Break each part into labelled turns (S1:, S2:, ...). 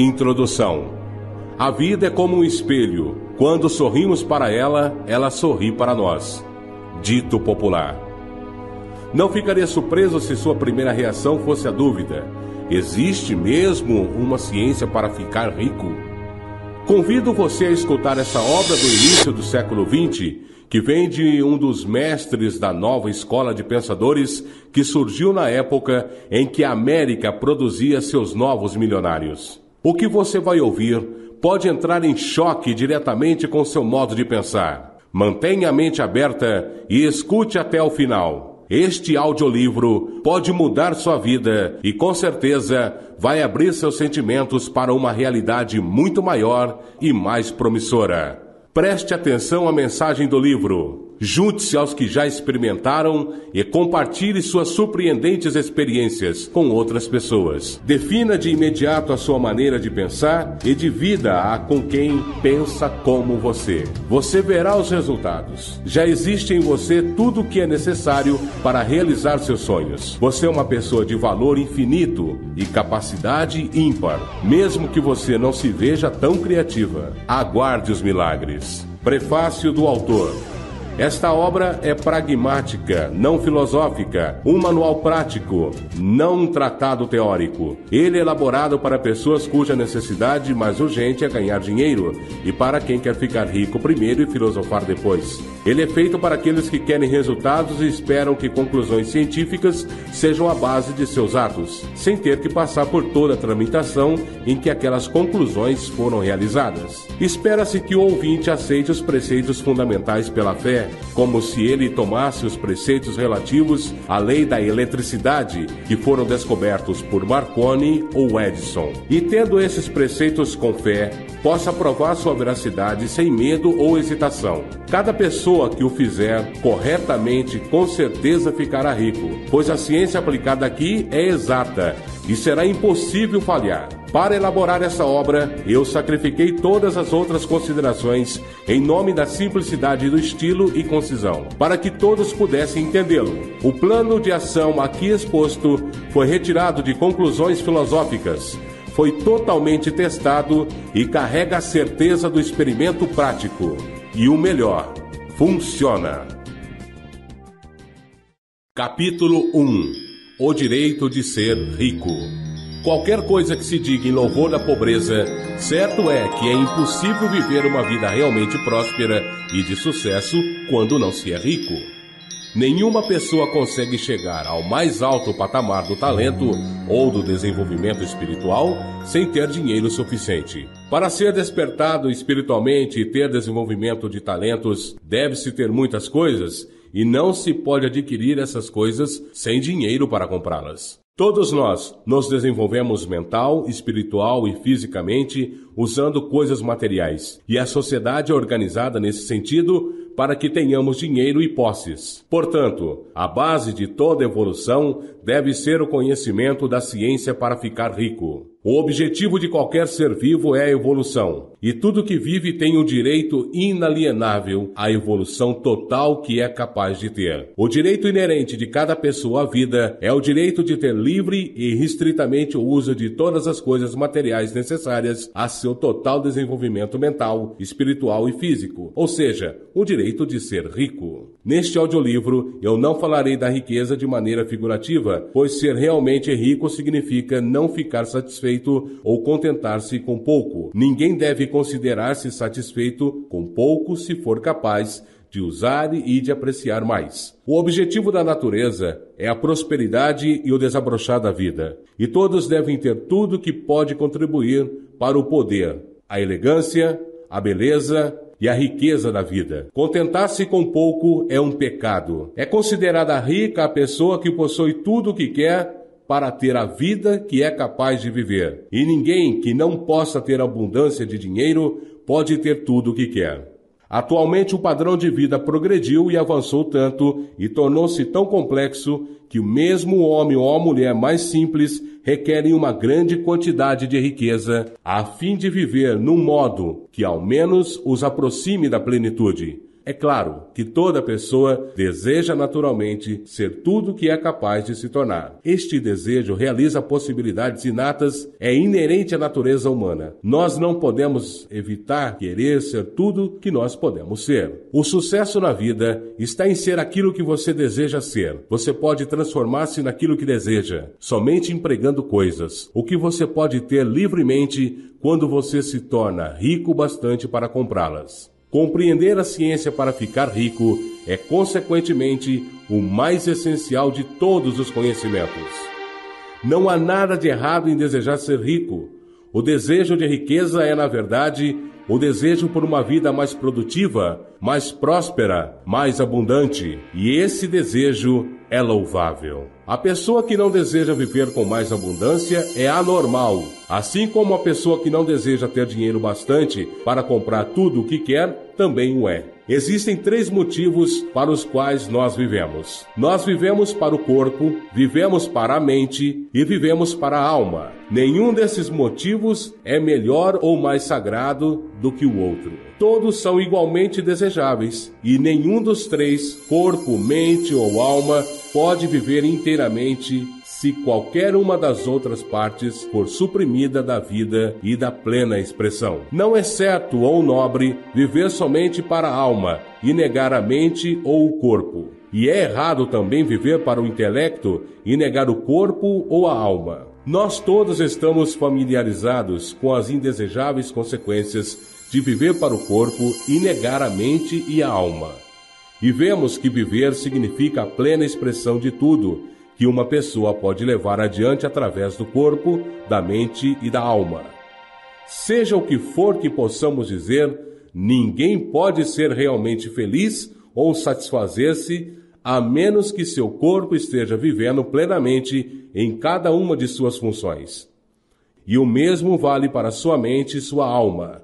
S1: Introdução A vida é como um espelho. Quando sorrimos para ela, ela sorri para nós. Dito popular. Não ficaria surpreso se sua primeira reação fosse a dúvida: existe mesmo uma ciência para ficar rico? Convido você a escutar essa obra do início do século XX, que vem de um dos mestres da nova escola de pensadores que surgiu na época em que a América produzia seus novos milionários. O que você vai ouvir pode entrar em choque diretamente com seu modo de pensar. Mantenha a mente aberta e escute até o final. Este audiolivro pode mudar sua vida e, com certeza, vai abrir seus sentimentos para uma realidade muito maior e mais promissora. Preste atenção à mensagem do livro. Junte-se aos que já experimentaram e compartilhe suas surpreendentes experiências com outras pessoas. Defina de imediato a sua maneira de pensar e divida-a com quem pensa como você. Você verá os resultados. Já existe em você tudo o que é necessário para realizar seus sonhos. Você é uma pessoa de valor infinito e capacidade ímpar, mesmo que você não se veja tão criativa. Aguarde os milagres. Prefácio do autor. Esta obra é pragmática, não filosófica, um manual prático, não um tratado teórico. Ele é elaborado para pessoas cuja necessidade mais urgente é ganhar dinheiro e para quem quer ficar rico primeiro e filosofar depois. Ele é feito para aqueles que querem resultados e esperam que conclusões científicas sejam a base de seus atos, sem ter que passar por toda a tramitação em que aquelas conclusões foram realizadas. Espera-se que o ouvinte aceite os preceitos fundamentais pela fé como se ele tomasse os preceitos relativos à lei da eletricidade que foram descobertos por Marconi ou Edison. E tendo esses preceitos com fé, possa provar sua veracidade sem medo ou hesitação. Cada pessoa que o fizer corretamente com certeza ficará rico, pois a ciência aplicada aqui é exata e será impossível falhar. Para elaborar essa obra, eu sacrifiquei todas as outras considerações em nome da simplicidade do estilo e concisão, para que todos pudessem entendê-lo. O plano de ação aqui exposto foi retirado de conclusões filosóficas, foi totalmente testado e carrega a certeza do experimento prático. E o melhor, funciona. Capítulo 1 O direito de ser rico. Qualquer coisa que se diga em louvor da pobreza, certo é que é impossível viver uma vida realmente próspera e de sucesso quando não se é rico. Nenhuma pessoa consegue chegar ao mais alto patamar do talento ou do desenvolvimento espiritual sem ter dinheiro suficiente. Para ser despertado espiritualmente e ter desenvolvimento de talentos, deve-se ter muitas coisas e não se pode adquirir essas coisas sem dinheiro para comprá-las. Todos nós nos desenvolvemos mental, espiritual e fisicamente usando coisas materiais, e a sociedade é organizada nesse sentido para que tenhamos dinheiro e posses. Portanto, a base de toda evolução deve ser o conhecimento da ciência para ficar rico. O objetivo de qualquer ser vivo é a evolução, e tudo que vive tem o direito inalienável à evolução total que é capaz de ter. O direito inerente de cada pessoa à vida é o direito de ter livre e restritamente o uso de todas as coisas materiais necessárias a seu total desenvolvimento mental, espiritual e físico, ou seja, o direito de ser rico. Neste audiolivro, eu não falarei da riqueza de maneira figurativa, pois ser realmente rico significa não ficar satisfeito ou contentar-se com pouco. Ninguém deve considerar-se satisfeito com pouco se for capaz de usar e de apreciar mais. O objetivo da natureza é a prosperidade e o desabrochar da vida, e todos devem ter tudo que pode contribuir para o poder, a elegância, a beleza e a riqueza da vida. Contentar-se com pouco é um pecado. É considerada rica a pessoa que possui tudo o que quer para ter a vida que é capaz de viver. E ninguém que não possa ter abundância de dinheiro pode ter tudo o que quer. Atualmente o padrão de vida progrediu e avançou tanto e tornou-se tão complexo que o mesmo homem ou a mulher mais simples requerem uma grande quantidade de riqueza a fim de viver num modo que ao menos os aproxime da plenitude. É claro que toda pessoa deseja naturalmente ser tudo que é capaz de se tornar. Este desejo realiza possibilidades inatas, é inerente à natureza humana. Nós não podemos evitar querer ser tudo que nós podemos ser. O sucesso na vida está em ser aquilo que você deseja ser. Você pode transformar-se naquilo que deseja, somente empregando coisas. O que você pode ter livremente quando você se torna rico bastante para comprá-las. Compreender a ciência para ficar rico é, consequentemente, o mais essencial de todos os conhecimentos. Não há nada de errado em desejar ser rico. O desejo de riqueza é, na verdade, o desejo por uma vida mais produtiva, mais próspera, mais abundante. E esse desejo é louvável. A pessoa que não deseja viver com mais abundância é anormal, assim como a pessoa que não deseja ter dinheiro bastante para comprar tudo o que quer também o é. Existem três motivos para os quais nós vivemos. Nós vivemos para o corpo, vivemos para a mente e vivemos para a alma. Nenhum desses motivos é melhor ou mais sagrado do que o outro. Todos são igualmente desejáveis e nenhum dos três, corpo, mente ou alma, pode viver inteiramente se qualquer uma das outras partes for suprimida da vida e da plena expressão. Não é certo ou nobre viver somente para a alma e negar a mente ou o corpo. E é errado também viver para o intelecto e negar o corpo ou a alma. Nós todos estamos familiarizados com as indesejáveis consequências de viver para o corpo e negar a mente e a alma. E vemos que viver significa a plena expressão de tudo que uma pessoa pode levar adiante através do corpo, da mente e da alma. Seja o que for que possamos dizer, ninguém pode ser realmente feliz ou satisfazer-se a menos que seu corpo esteja vivendo plenamente em cada uma de suas funções. E o mesmo vale para sua mente e sua alma.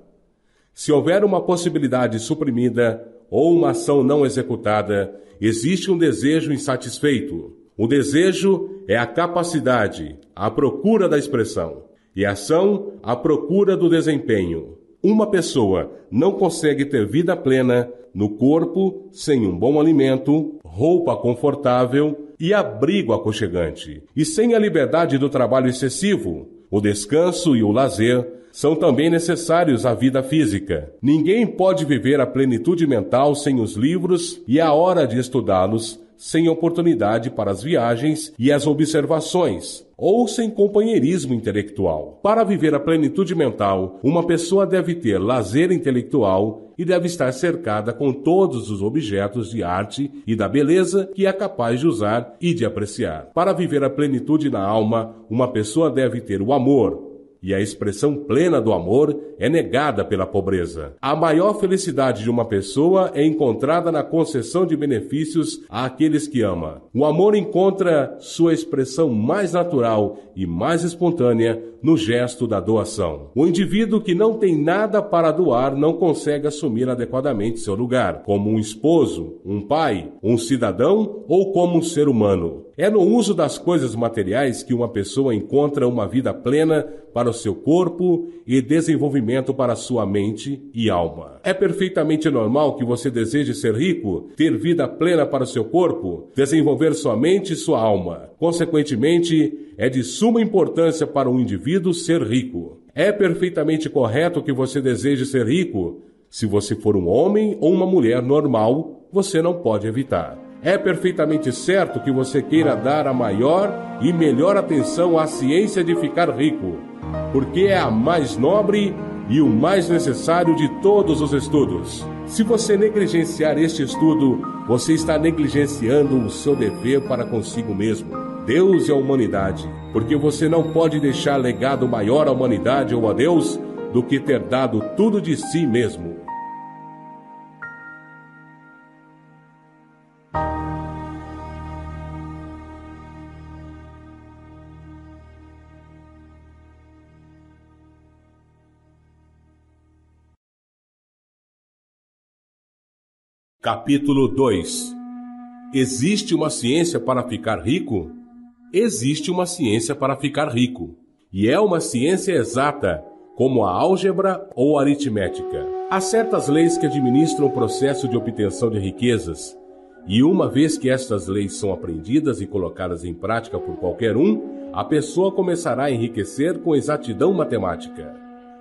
S1: Se houver uma possibilidade suprimida ou uma ação não executada, existe um desejo insatisfeito. O desejo é a capacidade, a procura da expressão, e a ação, a procura do desempenho. Uma pessoa não consegue ter vida plena no corpo sem um bom alimento, roupa confortável e abrigo aconchegante. E sem a liberdade do trabalho excessivo, o descanso e o lazer são também necessários à vida física. Ninguém pode viver a plenitude mental sem os livros e a hora de estudá-los sem oportunidade para as viagens e as observações, ou sem companheirismo intelectual. Para viver a plenitude mental, uma pessoa deve ter lazer intelectual e deve estar cercada com todos os objetos de arte e da beleza que é capaz de usar e de apreciar. Para viver a plenitude na alma, uma pessoa deve ter o amor, e a expressão plena do amor é negada pela pobreza. A maior felicidade de uma pessoa é encontrada na concessão de benefícios àqueles que ama. O amor encontra sua expressão mais natural e mais espontânea no gesto da doação. O indivíduo que não tem nada para doar não consegue assumir adequadamente seu lugar, como um esposo, um pai, um cidadão ou como um ser humano. É no uso das coisas materiais que uma pessoa encontra uma vida plena para o seu corpo e desenvolvimento para sua mente e alma. É perfeitamente normal que você deseje ser rico, ter vida plena para o seu corpo, desenvolver sua mente e sua alma. Consequentemente, é de suma importância para um indivíduo ser rico. É perfeitamente correto que você deseje ser rico. Se você for um homem ou uma mulher normal, você não pode evitar. É perfeitamente certo que você queira dar a maior e melhor atenção à ciência de ficar rico, porque é a mais nobre e o mais necessário de todos os estudos. Se você negligenciar este estudo, você está negligenciando o seu dever para consigo mesmo, Deus e a humanidade, porque você não pode deixar legado maior à humanidade ou a Deus do que ter dado tudo de si mesmo. Capítulo 2 Existe uma ciência para ficar rico? Existe uma ciência para ficar rico. E é uma ciência exata, como a álgebra ou a aritmética. Há certas leis que administram o processo de obtenção de riquezas, e uma vez que estas leis são aprendidas e colocadas em prática por qualquer um, a pessoa começará a enriquecer com exatidão matemática.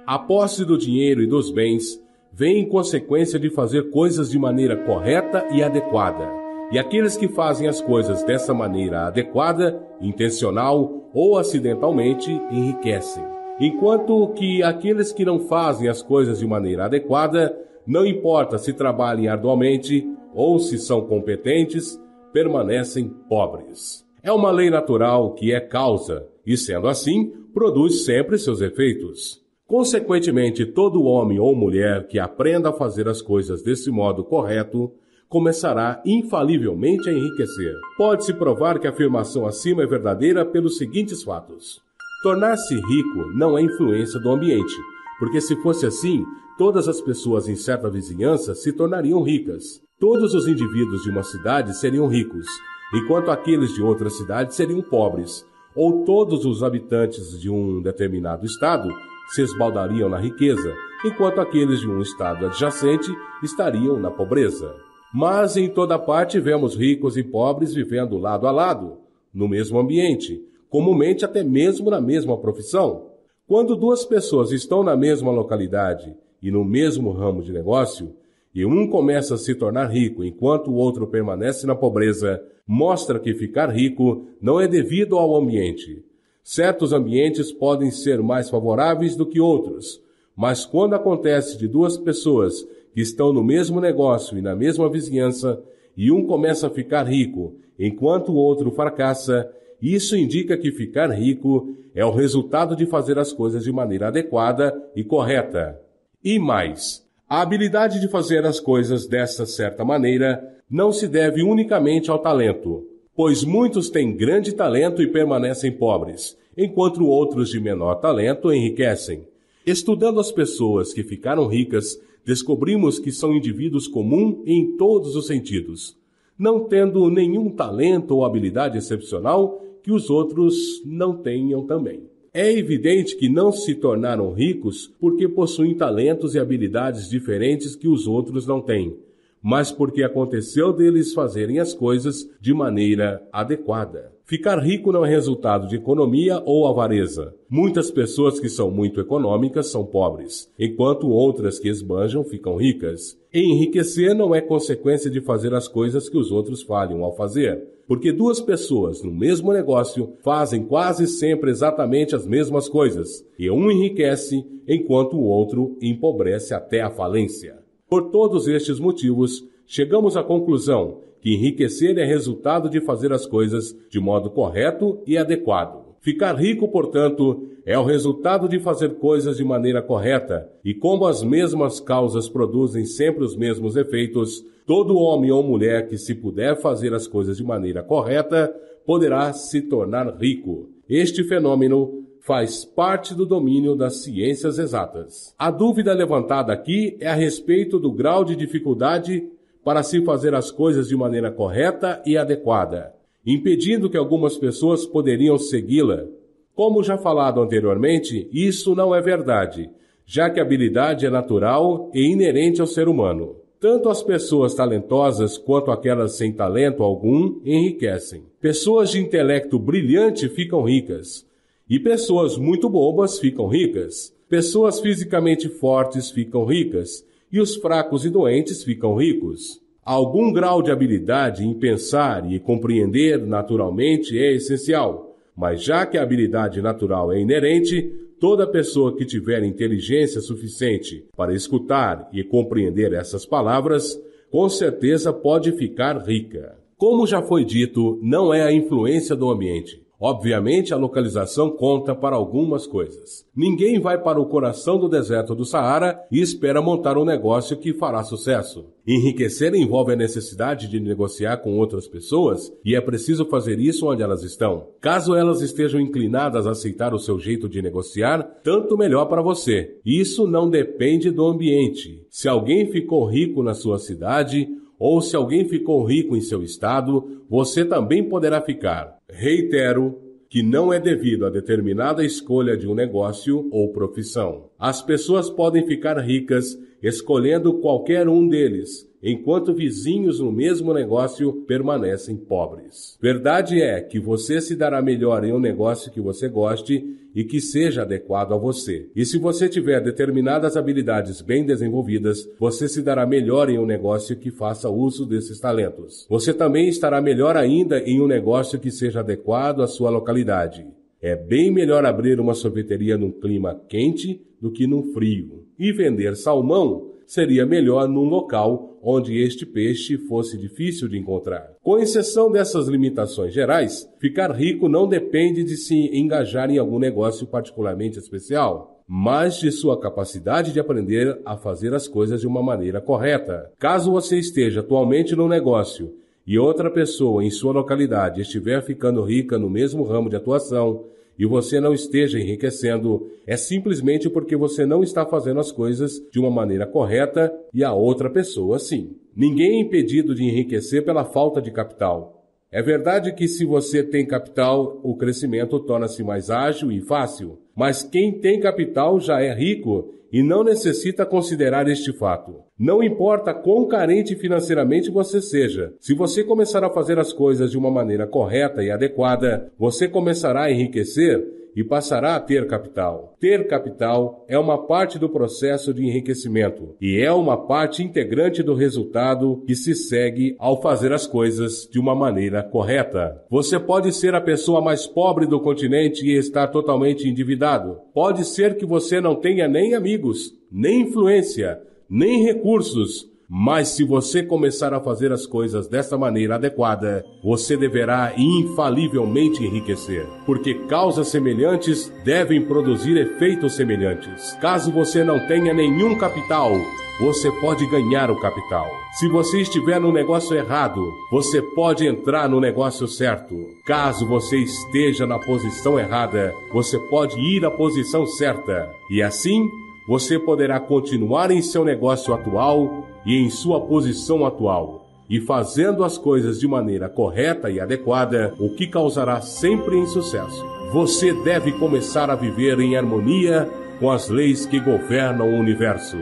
S1: A posse do dinheiro e dos bens vem em consequência de fazer coisas de maneira correta e adequada. E aqueles que fazem as coisas dessa maneira adequada, intencional ou acidentalmente, enriquecem. Enquanto que aqueles que não fazem as coisas de maneira adequada, não importa se trabalhem arduamente ou se são competentes, permanecem pobres. É uma lei natural que é causa, e sendo assim, produz sempre seus efeitos. Consequentemente, todo homem ou mulher que aprenda a fazer as coisas desse modo correto começará infalivelmente a enriquecer. Pode-se provar que a afirmação acima é verdadeira pelos seguintes fatos. Tornar-se rico não é influência do ambiente, porque se fosse assim, todas as pessoas em certa vizinhança se tornariam ricas. Todos os indivíduos de uma cidade seriam ricos, enquanto aqueles de outra cidade seriam pobres, ou todos os habitantes de um determinado estado se esbaldariam na riqueza, enquanto aqueles de um estado adjacente estariam na pobreza. Mas em toda parte vemos ricos e pobres vivendo lado a lado, no mesmo ambiente, comumente até mesmo na mesma profissão. Quando duas pessoas estão na mesma localidade e no mesmo ramo de negócio, e um começa a se tornar rico enquanto o outro permanece na pobreza, mostra que ficar rico não é devido ao ambiente. Certos ambientes podem ser mais favoráveis do que outros, mas quando acontece de duas pessoas que estão no mesmo negócio e na mesma vizinhança, e um começa a ficar rico enquanto o outro fracassa, isso indica que ficar rico é o resultado de fazer as coisas de maneira adequada e correta. E mais, a habilidade de fazer as coisas dessa certa maneira não se deve unicamente ao talento, pois muitos têm grande talento e permanecem pobres, enquanto outros de menor talento enriquecem. Estudando as pessoas que ficaram ricas, descobrimos que são indivíduos comuns em todos os sentidos, não tendo nenhum talento ou habilidade excepcional que os outros não tenham também. É evidente que não se tornaram ricos porque possuem talentos e habilidades diferentes que os outros não têm, mas porque aconteceu deles fazerem as coisas de maneira adequada. Ficar rico não é resultado de economia ou avareza. Muitas pessoas que são muito econômicas são pobres, enquanto outras que esbanjam ficam ricas. enriquecer não é consequência de fazer as coisas que os outros falham ao fazer, porque duas pessoas no mesmo negócio fazem quase sempre exatamente as mesmas coisas, e um enriquece enquanto o outro empobrece até a falência. Por todos estes motivos, chegamos à conclusão que enriquecer é resultado de fazer as coisas de modo correto e adequado. Ficar rico, portanto, é o resultado de fazer coisas de maneira correta, e como as mesmas causas produzem sempre os mesmos efeitos, todo homem ou mulher que se puder fazer as coisas de maneira correta poderá se tornar rico. Este fenômeno faz parte do domínio das ciências exatas. A dúvida levantada aqui é a respeito do grau de dificuldade para se fazer as coisas de maneira correta e adequada, impedindo que algumas pessoas poderiam segui-la. Como já falado anteriormente, isso não é verdade, já que a habilidade é natural e inerente ao ser humano. Tanto as pessoas talentosas quanto aquelas sem talento algum enriquecem. Pessoas de intelecto brilhante ficam ricas, e pessoas muito bobas ficam ricas. Pessoas fisicamente fortes ficam ricas, e os fracos e doentes ficam ricos. Algum grau de habilidade em pensar e compreender naturalmente é essencial, mas já que a habilidade natural é inerente, toda pessoa que tiver inteligência suficiente para escutar e compreender essas palavras, com certeza pode ficar rica. Como já foi dito, não é a influência do ambiente, Obviamente, a localização conta para algumas coisas. Ninguém vai para o coração do deserto do Saara e espera montar um negócio que fará sucesso. Enriquecer envolve a necessidade de negociar com outras pessoas e é preciso fazer isso onde elas estão. Caso elas estejam inclinadas a aceitar o seu jeito de negociar, tanto melhor para você. Isso não depende do ambiente. Se alguém ficou rico na sua cidade, ou se alguém ficou rico em seu estado, você também poderá ficar. Reitero que não é devido a determinada escolha de um negócio ou profissão. As pessoas podem ficar ricas escolhendo qualquer um deles, enquanto vizinhos no mesmo negócio permanecem pobres. Verdade é que você se dará melhor em um negócio que você goste e que seja adequado a você. E se você tiver determinadas habilidades bem desenvolvidas, você se dará melhor em um negócio que faça uso desses talentos. Você também estará melhor ainda em um negócio que seja adequado à sua localidade. É bem melhor abrir uma sorveteria num clima quente do que num frio. E vender salmão seria melhor num local onde este peixe fosse difícil de encontrar. Com exceção dessas limitações gerais, ficar rico não depende de se engajar em algum negócio particularmente especial, mas de sua capacidade de aprender a fazer as coisas de uma maneira correta. Caso você esteja atualmente no negócio e outra pessoa em sua localidade estiver ficando rica no mesmo ramo de atuação, e você não esteja enriquecendo, é simplesmente porque você não está fazendo as coisas de uma maneira correta e a outra pessoa sim. Ninguém é impedido de enriquecer pela falta de capital. É verdade que se você tem capital, o crescimento torna-se mais ágil e fácil. Mas quem tem capital já é rico e não necessita considerar este fato. Não importa quão carente financeiramente você seja, se você começar a fazer as coisas de uma maneira correta e adequada, você começará a enriquecer e passará a ter capital. Ter capital é uma parte do processo de enriquecimento e é uma parte integrante do resultado que se segue ao fazer as coisas de uma maneira correta. Você pode ser a pessoa mais pobre do continente e estar totalmente endividado. Pode ser que você não tenha nem amigos, nem influência, nem recursos mas se você começar a fazer as coisas dessa maneira adequada, você deverá infalivelmente enriquecer, porque causas semelhantes devem produzir efeitos semelhantes. Caso você não tenha nenhum capital, você pode ganhar o capital. Se você estiver no negócio errado, você pode entrar no negócio certo. Caso você esteja na posição errada, você pode ir à posição certa. E assim, você poderá continuar em seu negócio atual e em sua posição atual, e fazendo as coisas de maneira correta e adequada, o que causará sempre em sucesso. Você deve começar a viver em harmonia com as leis que governam o universo.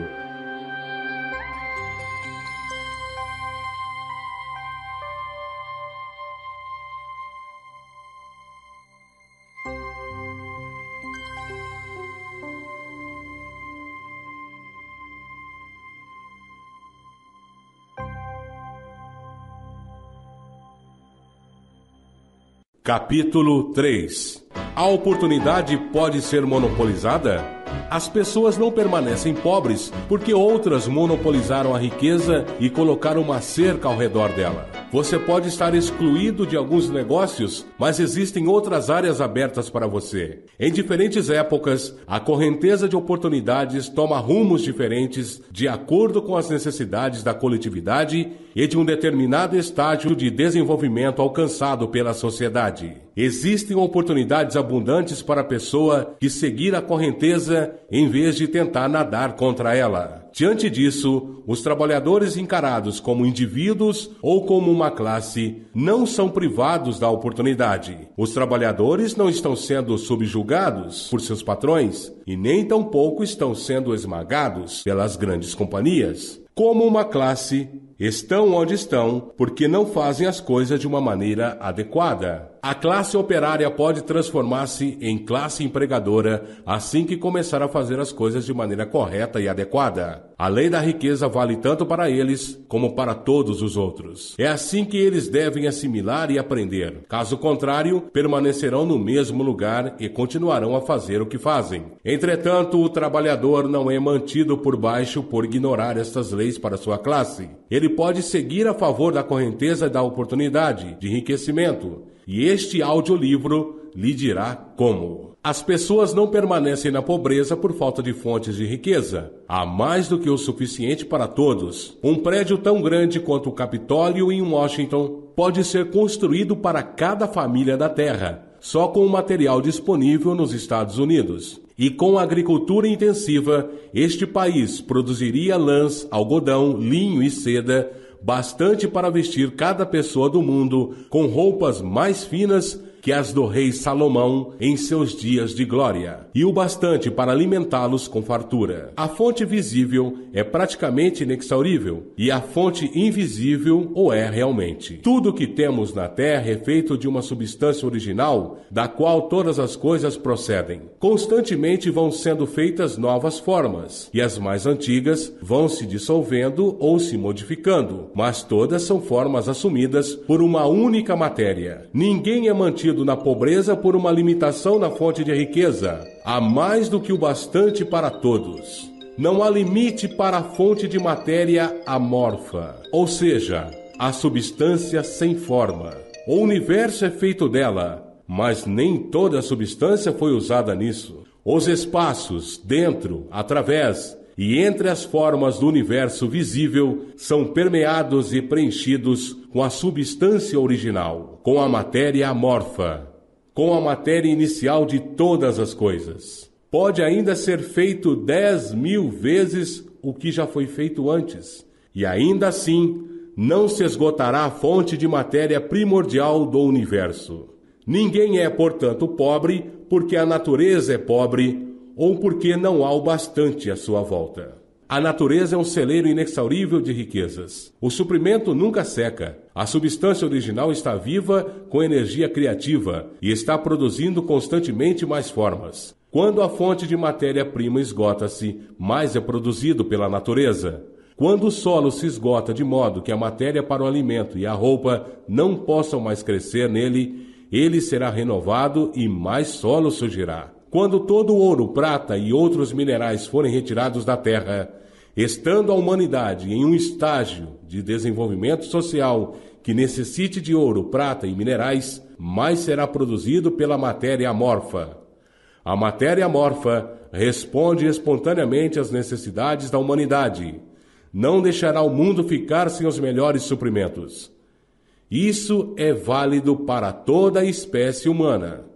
S1: Capítulo 3 A oportunidade pode ser monopolizada? As pessoas não permanecem pobres porque outras monopolizaram a riqueza e colocaram uma cerca ao redor dela. Você pode estar excluído de alguns negócios, mas existem outras áreas abertas para você. Em diferentes épocas, a correnteza de oportunidades toma rumos diferentes de acordo com as necessidades da coletividade e de um determinado estágio de desenvolvimento alcançado pela sociedade. Existem oportunidades abundantes para a pessoa que seguir a correnteza em vez de tentar nadar contra ela. Diante disso, os trabalhadores encarados como indivíduos ou como uma classe não são privados da oportunidade. Os trabalhadores não estão sendo subjugados por seus patrões e nem tampouco estão sendo esmagados pelas grandes companhias. Como uma classe, estão onde estão porque não fazem as coisas de uma maneira adequada. A classe operária pode transformar-se em classe empregadora assim que começar a fazer as coisas de maneira correta e adequada. A lei da riqueza vale tanto para eles como para todos os outros. É assim que eles devem assimilar e aprender. Caso contrário, permanecerão no mesmo lugar e continuarão a fazer o que fazem. Entretanto, o trabalhador não é mantido por baixo por ignorar estas leis para sua classe. Ele pode seguir a favor da correnteza da oportunidade de enriquecimento e este audiolivro lhe dirá como. As pessoas não permanecem na pobreza por falta de fontes de riqueza. Há mais do que o suficiente para todos. Um prédio tão grande quanto o Capitólio em Washington pode ser construído para cada família da Terra, só com o material disponível nos Estados Unidos. E com a agricultura intensiva, este país produziria lãs, algodão, linho e seda bastante para vestir cada pessoa do mundo com roupas mais finas que as do rei Salomão em seus dias de glória, e o bastante para alimentá-los com fartura. A fonte visível é praticamente inexaurível, e a fonte invisível o é realmente. Tudo que temos na terra é feito de uma substância original, da qual todas as coisas procedem. Constantemente vão sendo feitas novas formas, e as mais antigas vão se dissolvendo ou se modificando, mas todas são formas assumidas por uma única matéria. Ninguém é mantido na pobreza por uma limitação na fonte de riqueza. Há mais do que o bastante para todos. Não há limite para a fonte de matéria amorfa, ou seja, a substância sem forma. O universo é feito dela, mas nem toda a substância foi usada nisso. Os espaços, dentro, através e entre as formas do universo visível são permeados e preenchidos com a substância original, com a matéria amorfa, com a matéria inicial de todas as coisas. Pode ainda ser feito dez mil vezes o que já foi feito antes, e ainda assim não se esgotará a fonte de matéria primordial do universo. Ninguém é, portanto, pobre porque a natureza é pobre ou porque não há o bastante à sua volta. A natureza é um celeiro inexaurível de riquezas. O suprimento nunca seca. A substância original está viva com energia criativa e está produzindo constantemente mais formas. Quando a fonte de matéria-prima esgota-se, mais é produzido pela natureza. Quando o solo se esgota de modo que a matéria para o alimento e a roupa não possam mais crescer nele, ele será renovado e mais solo surgirá. Quando todo o ouro, prata e outros minerais forem retirados da terra, estando a humanidade em um estágio de desenvolvimento social que necessite de ouro, prata e minerais, mais será produzido pela matéria amorfa. A matéria amorfa responde espontaneamente às necessidades da humanidade. Não deixará o mundo ficar sem os melhores suprimentos. Isso é válido para toda a espécie humana.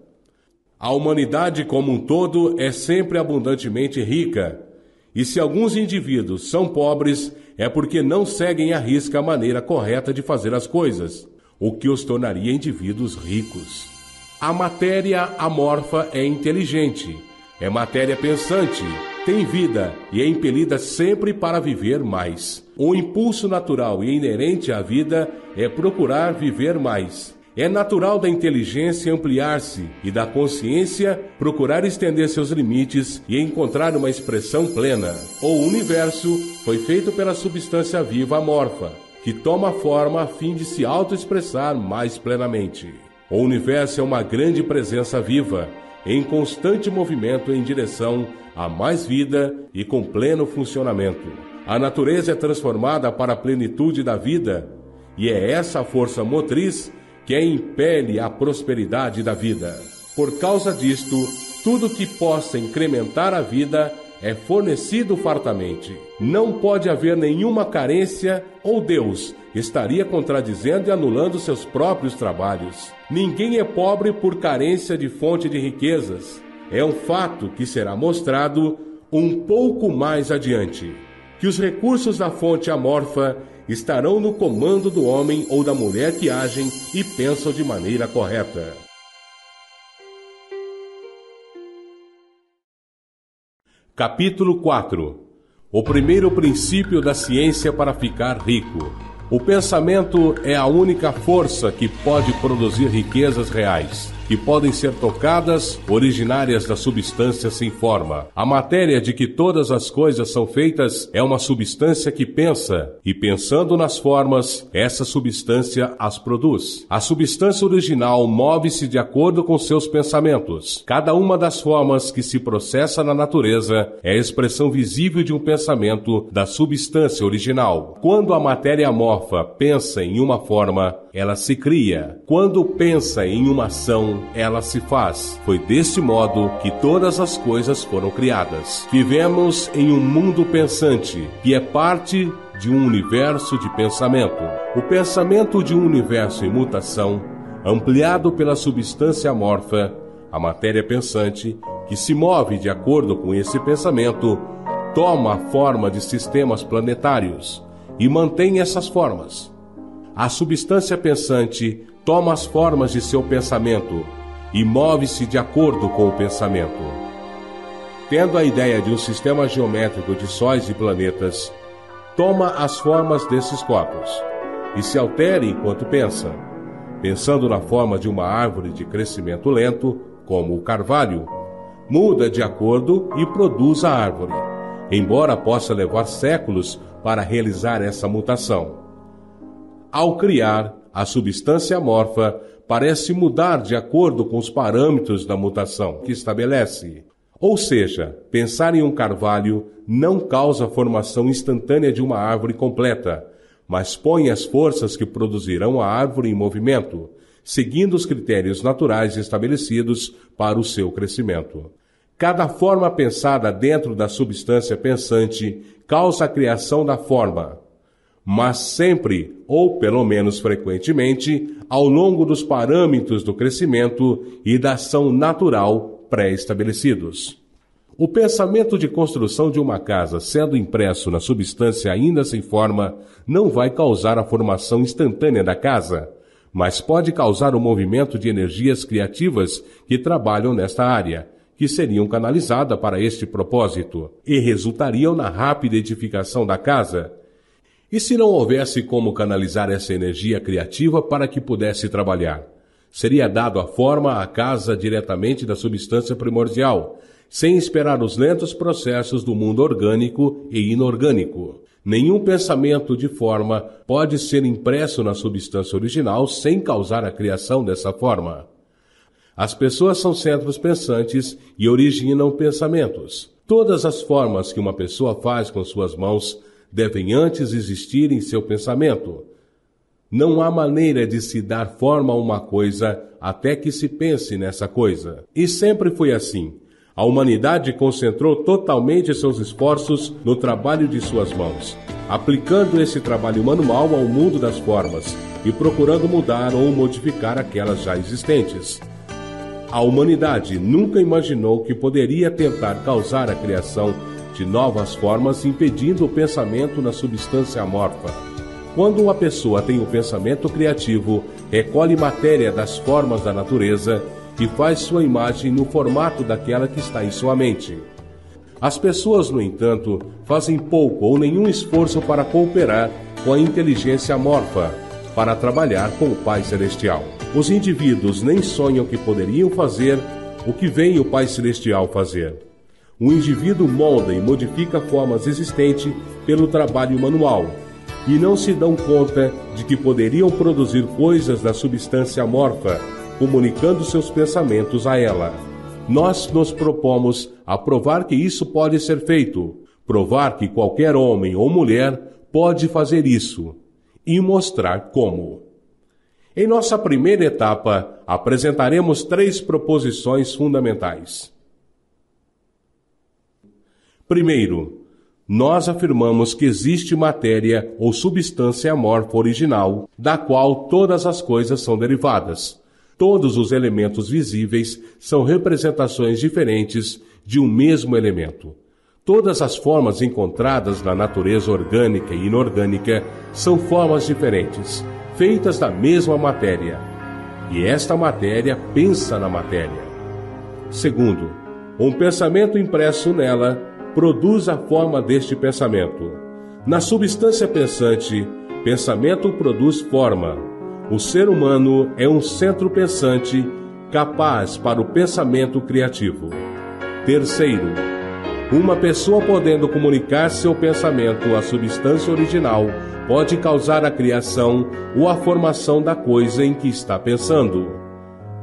S1: A humanidade como um todo é sempre abundantemente rica, e se alguns indivíduos são pobres, é porque não seguem à risca a maneira correta de fazer as coisas, o que os tornaria indivíduos ricos. A matéria amorfa é inteligente, é matéria pensante, tem vida e é impelida sempre para viver mais. O impulso natural e inerente à vida é procurar viver mais. É natural da inteligência ampliar-se e da consciência procurar estender seus limites e encontrar uma expressão plena. O universo foi feito pela substância viva amorfa, que toma forma a fim de se autoexpressar mais plenamente. O universo é uma grande presença viva, em constante movimento em direção a mais vida e com pleno funcionamento. A natureza é transformada para a plenitude da vida, e é essa força motriz que impele a prosperidade da vida. Por causa disto, tudo que possa incrementar a vida é fornecido fartamente. Não pode haver nenhuma carência ou Deus estaria contradizendo e anulando seus próprios trabalhos. Ninguém é pobre por carência de fonte de riquezas. É um fato que será mostrado um pouco mais adiante. Que os recursos da fonte amorfa estarão no comando do homem ou da mulher que agem e pensam de maneira correta. Capítulo 4 O primeiro princípio da ciência para ficar rico. O pensamento é a única força que pode produzir riquezas reais que podem ser tocadas, originárias da substância sem forma. A matéria de que todas as coisas são feitas é uma substância que pensa, e pensando nas formas, essa substância as produz. A substância original move-se de acordo com seus pensamentos. Cada uma das formas que se processa na natureza é a expressão visível de um pensamento da substância original. Quando a matéria amorfa pensa em uma forma, ela se cria. Quando pensa em uma ação, ela se faz. Foi deste modo que todas as coisas foram criadas. Vivemos em um mundo pensante, que é parte de um universo de pensamento. O pensamento de um universo em mutação, ampliado pela substância amorfa, a matéria pensante, que se move de acordo com esse pensamento, toma a forma de sistemas planetários e mantém essas formas. A substância pensante toma as formas de seu pensamento e move-se de acordo com o pensamento. Tendo a ideia de um sistema geométrico de sóis e planetas, toma as formas desses corpos e se altera enquanto pensa, pensando na forma de uma árvore de crescimento lento, como o carvalho, muda de acordo e produz a árvore, embora possa levar séculos para realizar essa mutação. Ao criar, a substância amorfa parece mudar de acordo com os parâmetros da mutação que estabelece. Ou seja, pensar em um carvalho não causa a formação instantânea de uma árvore completa, mas põe as forças que produzirão a árvore em movimento, seguindo os critérios naturais estabelecidos para o seu crescimento. Cada forma pensada dentro da substância pensante causa a criação da forma, mas sempre, ou pelo menos frequentemente, ao longo dos parâmetros do crescimento e da ação natural pré-estabelecidos. O pensamento de construção de uma casa, sendo impresso na substância ainda sem forma, não vai causar a formação instantânea da casa, mas pode causar o movimento de energias criativas que trabalham nesta área, que seriam canalizadas para este propósito, e resultariam na rápida edificação da casa, e se não houvesse como canalizar essa energia criativa para que pudesse trabalhar? Seria dado a forma à casa diretamente da substância primordial, sem esperar os lentos processos do mundo orgânico e inorgânico. Nenhum pensamento de forma pode ser impresso na substância original sem causar a criação dessa forma. As pessoas são centros pensantes e originam pensamentos. Todas as formas que uma pessoa faz com suas mãos devem antes existir em seu pensamento. Não há maneira de se dar forma a uma coisa até que se pense nessa coisa. E sempre foi assim. A humanidade concentrou totalmente seus esforços no trabalho de suas mãos, aplicando esse trabalho manual ao mundo das formas e procurando mudar ou modificar aquelas já existentes. A humanidade nunca imaginou que poderia tentar causar a criação de novas formas impedindo o pensamento na substância amorfa. Quando uma pessoa tem o um pensamento criativo, recolhe matéria das formas da natureza e faz sua imagem no formato daquela que está em sua mente. As pessoas, no entanto, fazem pouco ou nenhum esforço para cooperar com a inteligência amorfa, para trabalhar com o Pai Celestial. Os indivíduos nem sonham que poderiam fazer o que vem o Pai Celestial fazer. O indivíduo molda e modifica formas existentes pelo trabalho manual e não se dão conta de que poderiam produzir coisas da substância amorfa, comunicando seus pensamentos a ela. Nós nos propomos a provar que isso pode ser feito, provar que qualquer homem ou mulher pode fazer isso e mostrar como. Em nossa primeira etapa, apresentaremos três proposições fundamentais. Primeiro, nós afirmamos que existe matéria ou substância amorfa original, da qual todas as coisas são derivadas. Todos os elementos visíveis são representações diferentes de um mesmo elemento. Todas as formas encontradas na natureza orgânica e inorgânica são formas diferentes, feitas da mesma matéria. E esta matéria pensa na matéria. Segundo, um pensamento impresso nela produz a forma deste pensamento. Na substância pensante, pensamento produz forma. O ser humano é um centro pensante capaz para o pensamento criativo. Terceiro, uma pessoa podendo comunicar seu pensamento à substância original pode causar a criação ou a formação da coisa em que está pensando.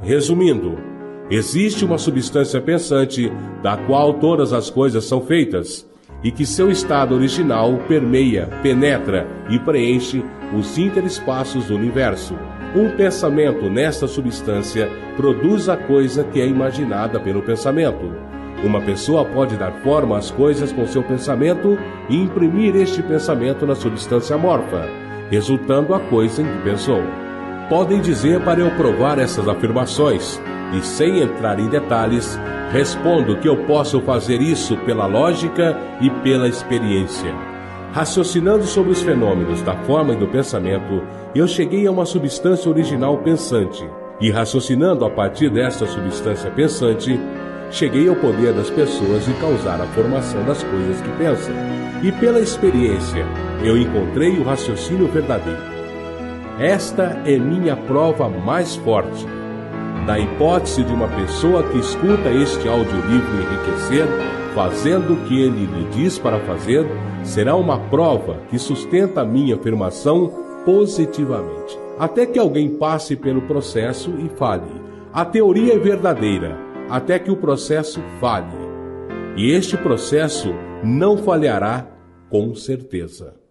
S1: Resumindo, Existe uma substância pensante, da qual todas as coisas são feitas, e que seu estado original permeia, penetra e preenche os interespaços do universo. Um pensamento nesta substância produz a coisa que é imaginada pelo pensamento. Uma pessoa pode dar forma às coisas com seu pensamento e imprimir este pensamento na substância amorfa, resultando a coisa em que pensou. Podem dizer para eu provar essas afirmações e sem entrar em detalhes, respondo que eu posso fazer isso pela lógica e pela experiência. Raciocinando sobre os fenômenos da forma e do pensamento, eu cheguei a uma substância original pensante. E raciocinando a partir desta substância pensante, cheguei ao poder das pessoas de causar a formação das coisas que pensam. E pela experiência, eu encontrei o raciocínio verdadeiro. Esta é minha prova mais forte. Da hipótese de uma pessoa que escuta este audiolivro enriquecer, fazendo o que ele lhe diz para fazer, será uma prova que sustenta a minha afirmação positivamente. Até que alguém passe pelo processo e fale. A teoria é verdadeira, até que o processo falhe. E este processo não falhará com certeza.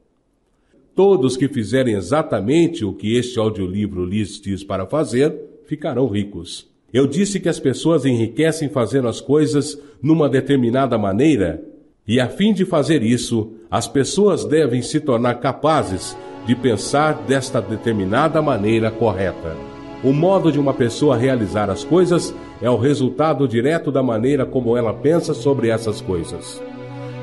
S1: Todos que fizerem exatamente o que este audiolivro lhes diz para fazer, ficarão ricos. Eu disse que as pessoas enriquecem fazendo as coisas numa determinada maneira, e a fim de fazer isso, as pessoas devem se tornar capazes de pensar desta determinada maneira correta. O modo de uma pessoa realizar as coisas é o resultado direto da maneira como ela pensa sobre essas coisas.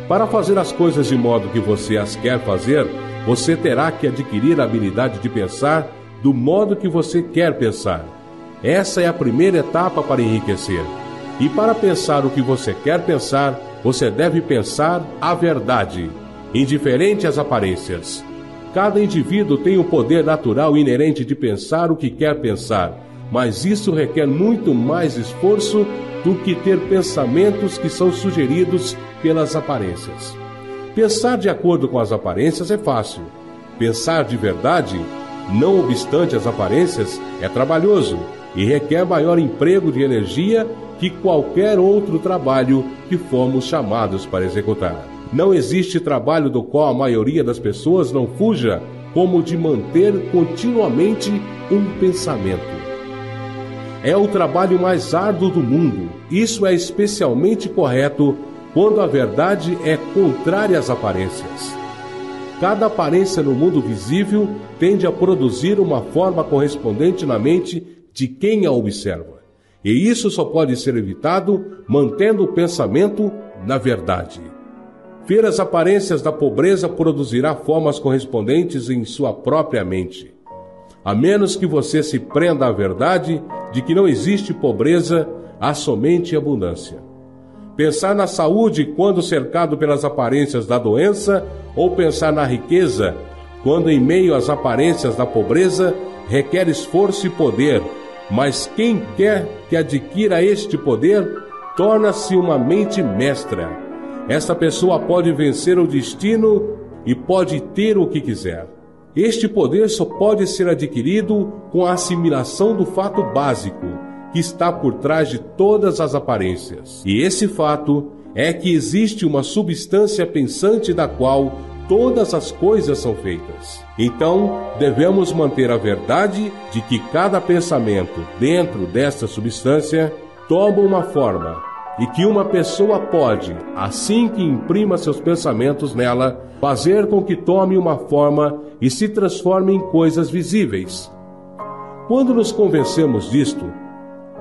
S1: Para fazer as coisas de modo que você as quer fazer, você terá que adquirir a habilidade de pensar do modo que você quer pensar. Essa é a primeira etapa para enriquecer. E para pensar o que você quer pensar, você deve pensar a verdade, indiferente às aparências. Cada indivíduo tem o poder natural inerente de pensar o que quer pensar, mas isso requer muito mais esforço do que ter pensamentos que são sugeridos pelas aparências. Pensar de acordo com as aparências é fácil. Pensar de verdade, não obstante as aparências, é trabalhoso e requer maior emprego de energia que qualquer outro trabalho que fomos chamados para executar. Não existe trabalho do qual a maioria das pessoas não fuja como de manter continuamente um pensamento. É o trabalho mais árduo do mundo. Isso é especialmente correto quando a verdade é contrária às aparências. Cada aparência no mundo visível tende a produzir uma forma correspondente na mente de quem a observa. E isso só pode ser evitado mantendo o pensamento na verdade. Ver as aparências da pobreza produzirá formas correspondentes em sua própria mente. A menos que você se prenda à verdade de que não existe pobreza, há somente abundância. Pensar na saúde quando cercado pelas aparências da doença, ou pensar na riqueza quando em meio às aparências da pobreza, requer esforço e poder, mas quem quer que adquira este poder torna-se uma mente mestra. Esta pessoa pode vencer o destino e pode ter o que quiser. Este poder só pode ser adquirido com a assimilação do fato básico que está por trás de todas as aparências. E esse fato é que existe uma substância pensante da qual todas as coisas são feitas. Então, devemos manter a verdade de que cada pensamento dentro desta substância toma uma forma e que uma pessoa pode, assim que imprima seus pensamentos nela, fazer com que tome uma forma e se transforme em coisas visíveis. Quando nos convencemos disto,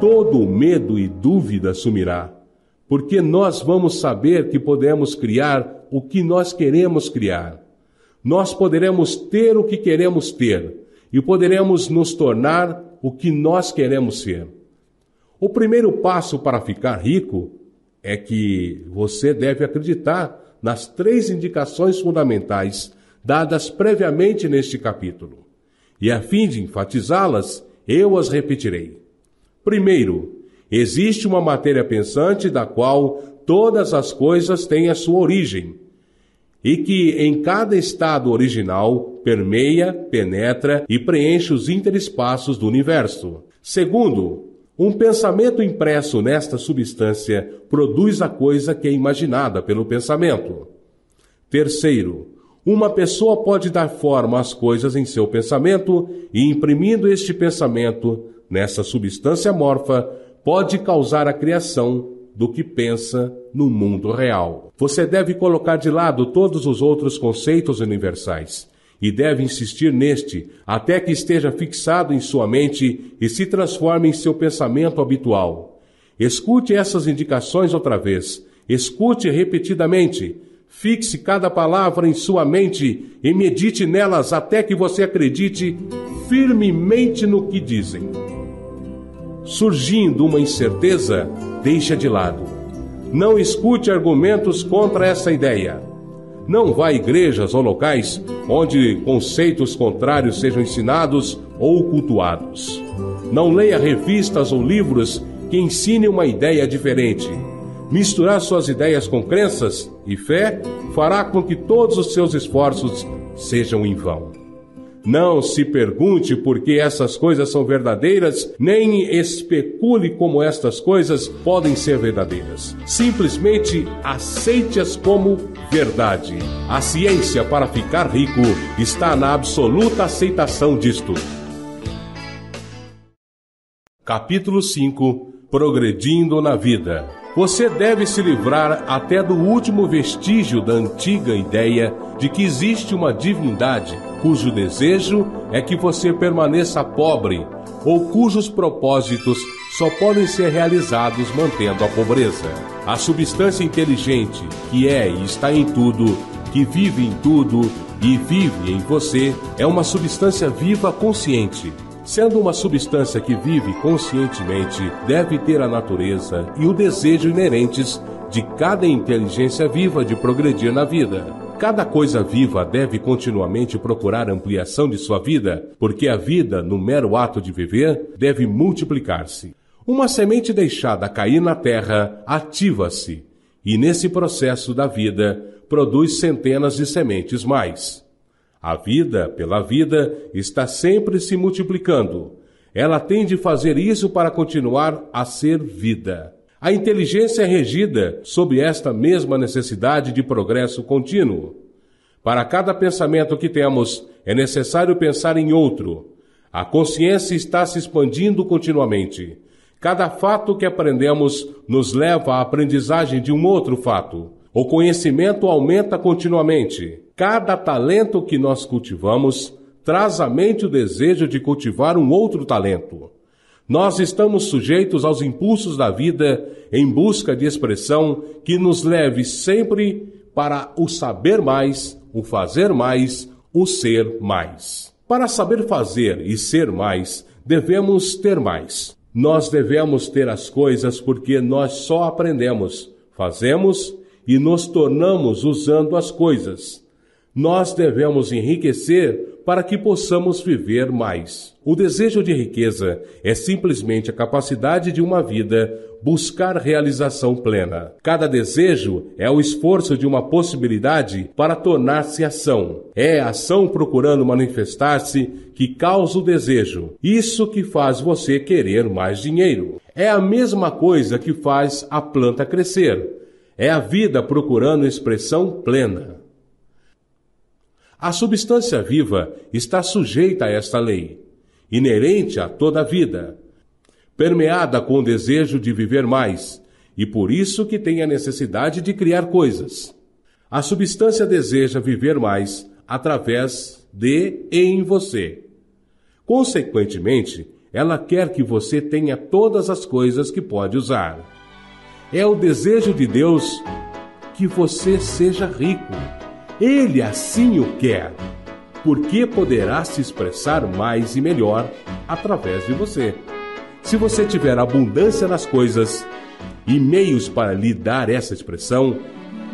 S1: todo o medo e dúvida sumirá, porque nós vamos saber que podemos criar o que nós queremos criar. Nós poderemos ter o que queremos ter e poderemos nos tornar o que nós queremos ser. O primeiro passo para ficar rico é que você deve acreditar nas três indicações fundamentais dadas previamente neste capítulo. E a fim de enfatizá-las, eu as repetirei. Primeiro, existe uma matéria pensante da qual todas as coisas têm a sua origem, e que em cada estado original permeia, penetra e preenche os interespaços do universo. Segundo, um pensamento impresso nesta substância produz a coisa que é imaginada pelo pensamento. Terceiro, uma pessoa pode dar forma às coisas em seu pensamento e, imprimindo este pensamento nessa substância morfa, pode causar a criação do que pensa no mundo real. Você deve colocar de lado todos os outros conceitos universais e deve insistir neste até que esteja fixado em sua mente e se transforme em seu pensamento habitual. Escute essas indicações outra vez, escute repetidamente, Fixe cada palavra em sua mente e medite nelas até que você acredite firmemente no que dizem. Surgindo uma incerteza, deixa de lado. Não escute argumentos contra essa ideia. Não vá a igrejas ou locais onde conceitos contrários sejam ensinados ou cultuados. Não leia revistas ou livros que ensinem uma ideia diferente. Misturar suas ideias com crenças e fé fará com que todos os seus esforços sejam em vão. Não se pergunte por que essas coisas são verdadeiras, nem especule como estas coisas podem ser verdadeiras. Simplesmente aceite-as como verdade. A ciência para ficar rico está na absoluta aceitação disto. Capítulo 5 Progredindo na Vida você deve se livrar até do último vestígio da antiga ideia de que existe uma divindade cujo desejo é que você permaneça pobre ou cujos propósitos só podem ser realizados mantendo a pobreza. A substância inteligente, que é e está em tudo, que vive em tudo e vive em você, é uma substância viva consciente Sendo uma substância que vive conscientemente, deve ter a natureza e o desejo inerentes de cada inteligência viva de progredir na vida. Cada coisa viva deve continuamente procurar ampliação de sua vida, porque a vida, no mero ato de viver, deve multiplicar-se. Uma semente deixada cair na terra ativa-se, e nesse processo da vida produz centenas de sementes mais. A vida, pela vida, está sempre se multiplicando. Ela tem de fazer isso para continuar a ser vida. A inteligência é regida sob esta mesma necessidade de progresso contínuo. Para cada pensamento que temos, é necessário pensar em outro. A consciência está se expandindo continuamente. Cada fato que aprendemos nos leva à aprendizagem de um outro fato. O conhecimento aumenta continuamente. Cada talento que nós cultivamos traz à mente o desejo de cultivar um outro talento. Nós estamos sujeitos aos impulsos da vida em busca de expressão que nos leve sempre para o saber mais, o fazer mais, o ser mais. Para saber fazer e ser mais, devemos ter mais. Nós devemos ter as coisas porque nós só aprendemos, fazemos e nos tornamos usando as coisas nós devemos enriquecer para que possamos viver mais. O desejo de riqueza é simplesmente a capacidade de uma vida buscar realização plena. Cada desejo é o esforço de uma possibilidade para tornar-se ação. É a ação procurando manifestar-se que causa o desejo. Isso que faz você querer mais dinheiro. É a mesma coisa que faz a planta crescer. É a vida procurando expressão plena. A substância viva está sujeita a esta lei, inerente a toda a vida, permeada com o desejo de viver mais, e por isso que tem a necessidade de criar coisas. A substância deseja viver mais através de e em você. Consequentemente, ela quer que você tenha todas as coisas que pode usar. É o desejo de Deus que você seja rico ele assim o quer, porque poderá se expressar mais e melhor através de você. Se você tiver abundância nas coisas e meios para lhe dar essa expressão,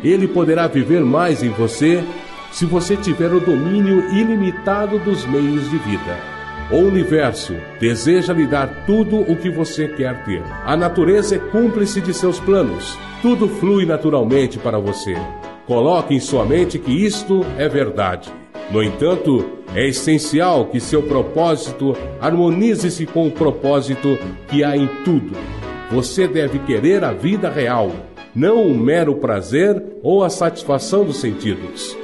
S1: ele poderá viver mais em você se você tiver o domínio ilimitado dos meios de vida. O universo deseja lhe dar tudo o que você quer ter. A natureza é cúmplice de seus planos. Tudo flui naturalmente para você. Coloque em sua mente que isto é verdade. No entanto, é essencial que seu propósito harmonize-se com o propósito que há em tudo. Você deve querer a vida real, não um mero prazer ou a satisfação dos sentidos.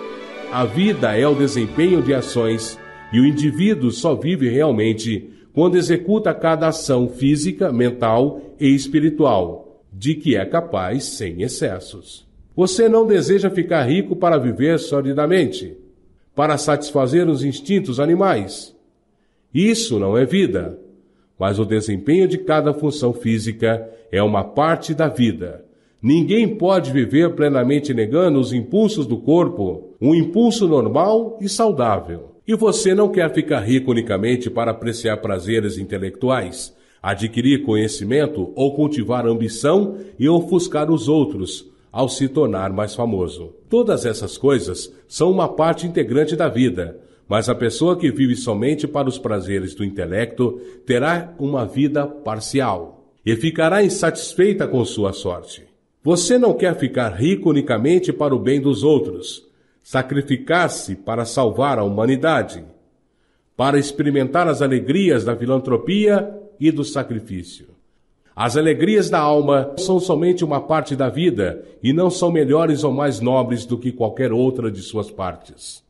S1: A vida é o desempenho de ações e o indivíduo só vive realmente quando executa cada ação física, mental e espiritual, de que é capaz sem excessos. Você não deseja ficar rico para viver solidamente, para satisfazer os instintos animais. Isso não é vida, mas o desempenho de cada função física é uma parte da vida. Ninguém pode viver plenamente negando os impulsos do corpo, um impulso normal e saudável. E você não quer ficar rico unicamente para apreciar prazeres intelectuais, adquirir conhecimento ou cultivar ambição e ofuscar os outros ao se tornar mais famoso. Todas essas coisas são uma parte integrante da vida, mas a pessoa que vive somente para os prazeres do intelecto terá uma vida parcial e ficará insatisfeita com sua sorte. Você não quer ficar rico unicamente para o bem dos outros, sacrificar-se para salvar a humanidade, para experimentar as alegrias da filantropia e do sacrifício. As alegrias da alma são somente uma parte da vida e não são melhores ou mais nobres do que qualquer outra de suas partes.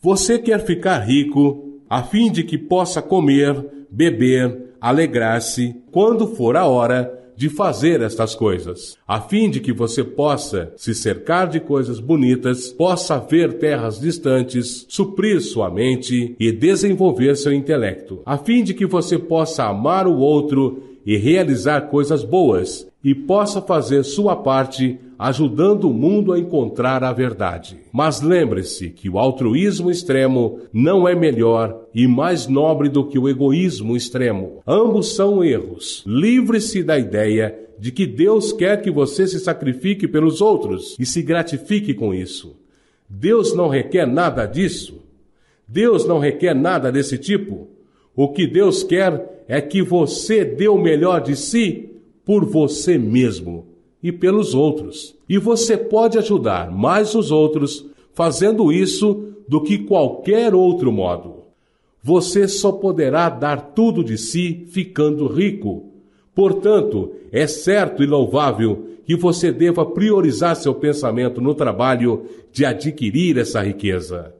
S1: Você quer ficar rico a fim de que possa comer, beber, alegrar-se quando for a hora de fazer estas coisas, a fim de que você possa se cercar de coisas bonitas, possa ver terras distantes, suprir sua mente e desenvolver seu intelecto, a fim de que você possa amar o outro e realizar coisas boas e possa fazer sua parte ajudando o mundo a encontrar a verdade. Mas lembre-se que o altruísmo extremo não é melhor e mais nobre do que o egoísmo extremo. Ambos são erros. Livre-se da ideia de que Deus quer que você se sacrifique pelos outros e se gratifique com isso. Deus não requer nada disso. Deus não requer nada desse tipo. O que Deus quer é que você dê o melhor de si por você mesmo e pelos outros. E você pode ajudar mais os outros fazendo isso do que qualquer outro modo. Você só poderá dar tudo de si ficando rico. Portanto, é certo e louvável que você deva priorizar seu pensamento no trabalho de adquirir essa riqueza.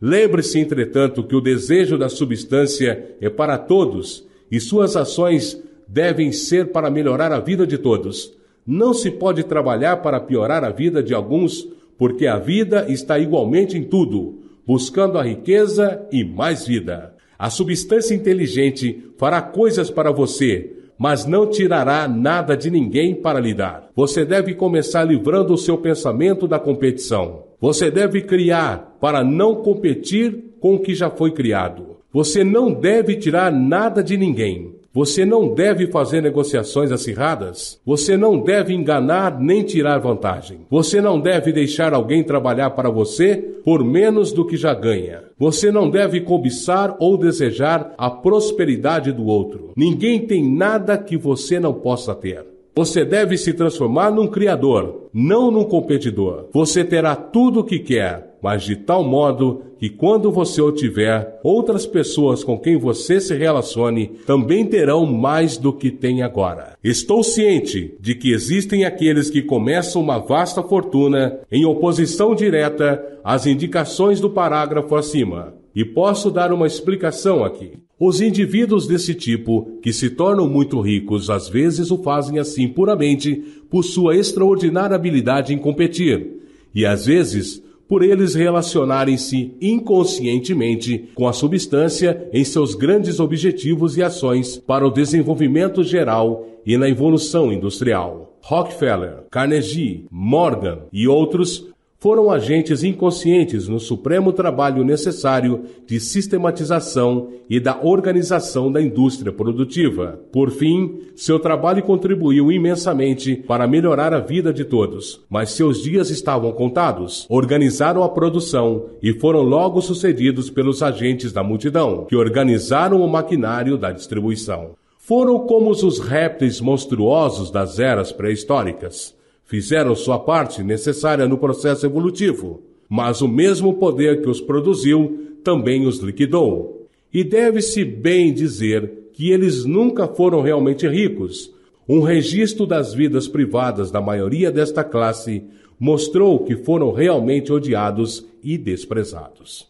S1: Lembre-se, entretanto, que o desejo da substância é para todos e suas ações devem ser para melhorar a vida de todos. Não se pode trabalhar para piorar a vida de alguns, porque a vida está igualmente em tudo, buscando a riqueza e mais vida. A substância inteligente fará coisas para você, mas não tirará nada de ninguém para lhe dar. Você deve começar livrando o seu pensamento da competição. Você deve criar para não competir com o que já foi criado. Você não deve tirar nada de ninguém. Você não deve fazer negociações acirradas. Você não deve enganar nem tirar vantagem. Você não deve deixar alguém trabalhar para você por menos do que já ganha. Você não deve cobiçar ou desejar a prosperidade do outro. Ninguém tem nada que você não possa ter. Você deve se transformar num criador, não num competidor. Você terá tudo o que quer mas de tal modo que quando você o tiver, outras pessoas com quem você se relacione também terão mais do que tem agora. Estou ciente de que existem aqueles que começam uma vasta fortuna em oposição direta às indicações do parágrafo acima. E posso dar uma explicação aqui. Os indivíduos desse tipo, que se tornam muito ricos, às vezes o fazem assim puramente por sua extraordinária habilidade em competir, e às vezes por eles relacionarem-se inconscientemente com a substância em seus grandes objetivos e ações para o desenvolvimento geral e na evolução industrial. Rockefeller, Carnegie, Morgan e outros foram agentes inconscientes no supremo trabalho necessário de sistematização e da organização da indústria produtiva. Por fim, seu trabalho contribuiu imensamente para melhorar a vida de todos, mas seus dias estavam contados. Organizaram a produção e foram logo sucedidos pelos agentes da multidão, que organizaram o maquinário da distribuição. Foram como os répteis monstruosos das eras pré-históricas fizeram sua parte necessária no processo evolutivo, mas o mesmo poder que os produziu também os liquidou. E deve-se bem dizer que eles nunca foram realmente ricos. Um registro das vidas privadas da maioria desta classe mostrou que foram realmente odiados e desprezados.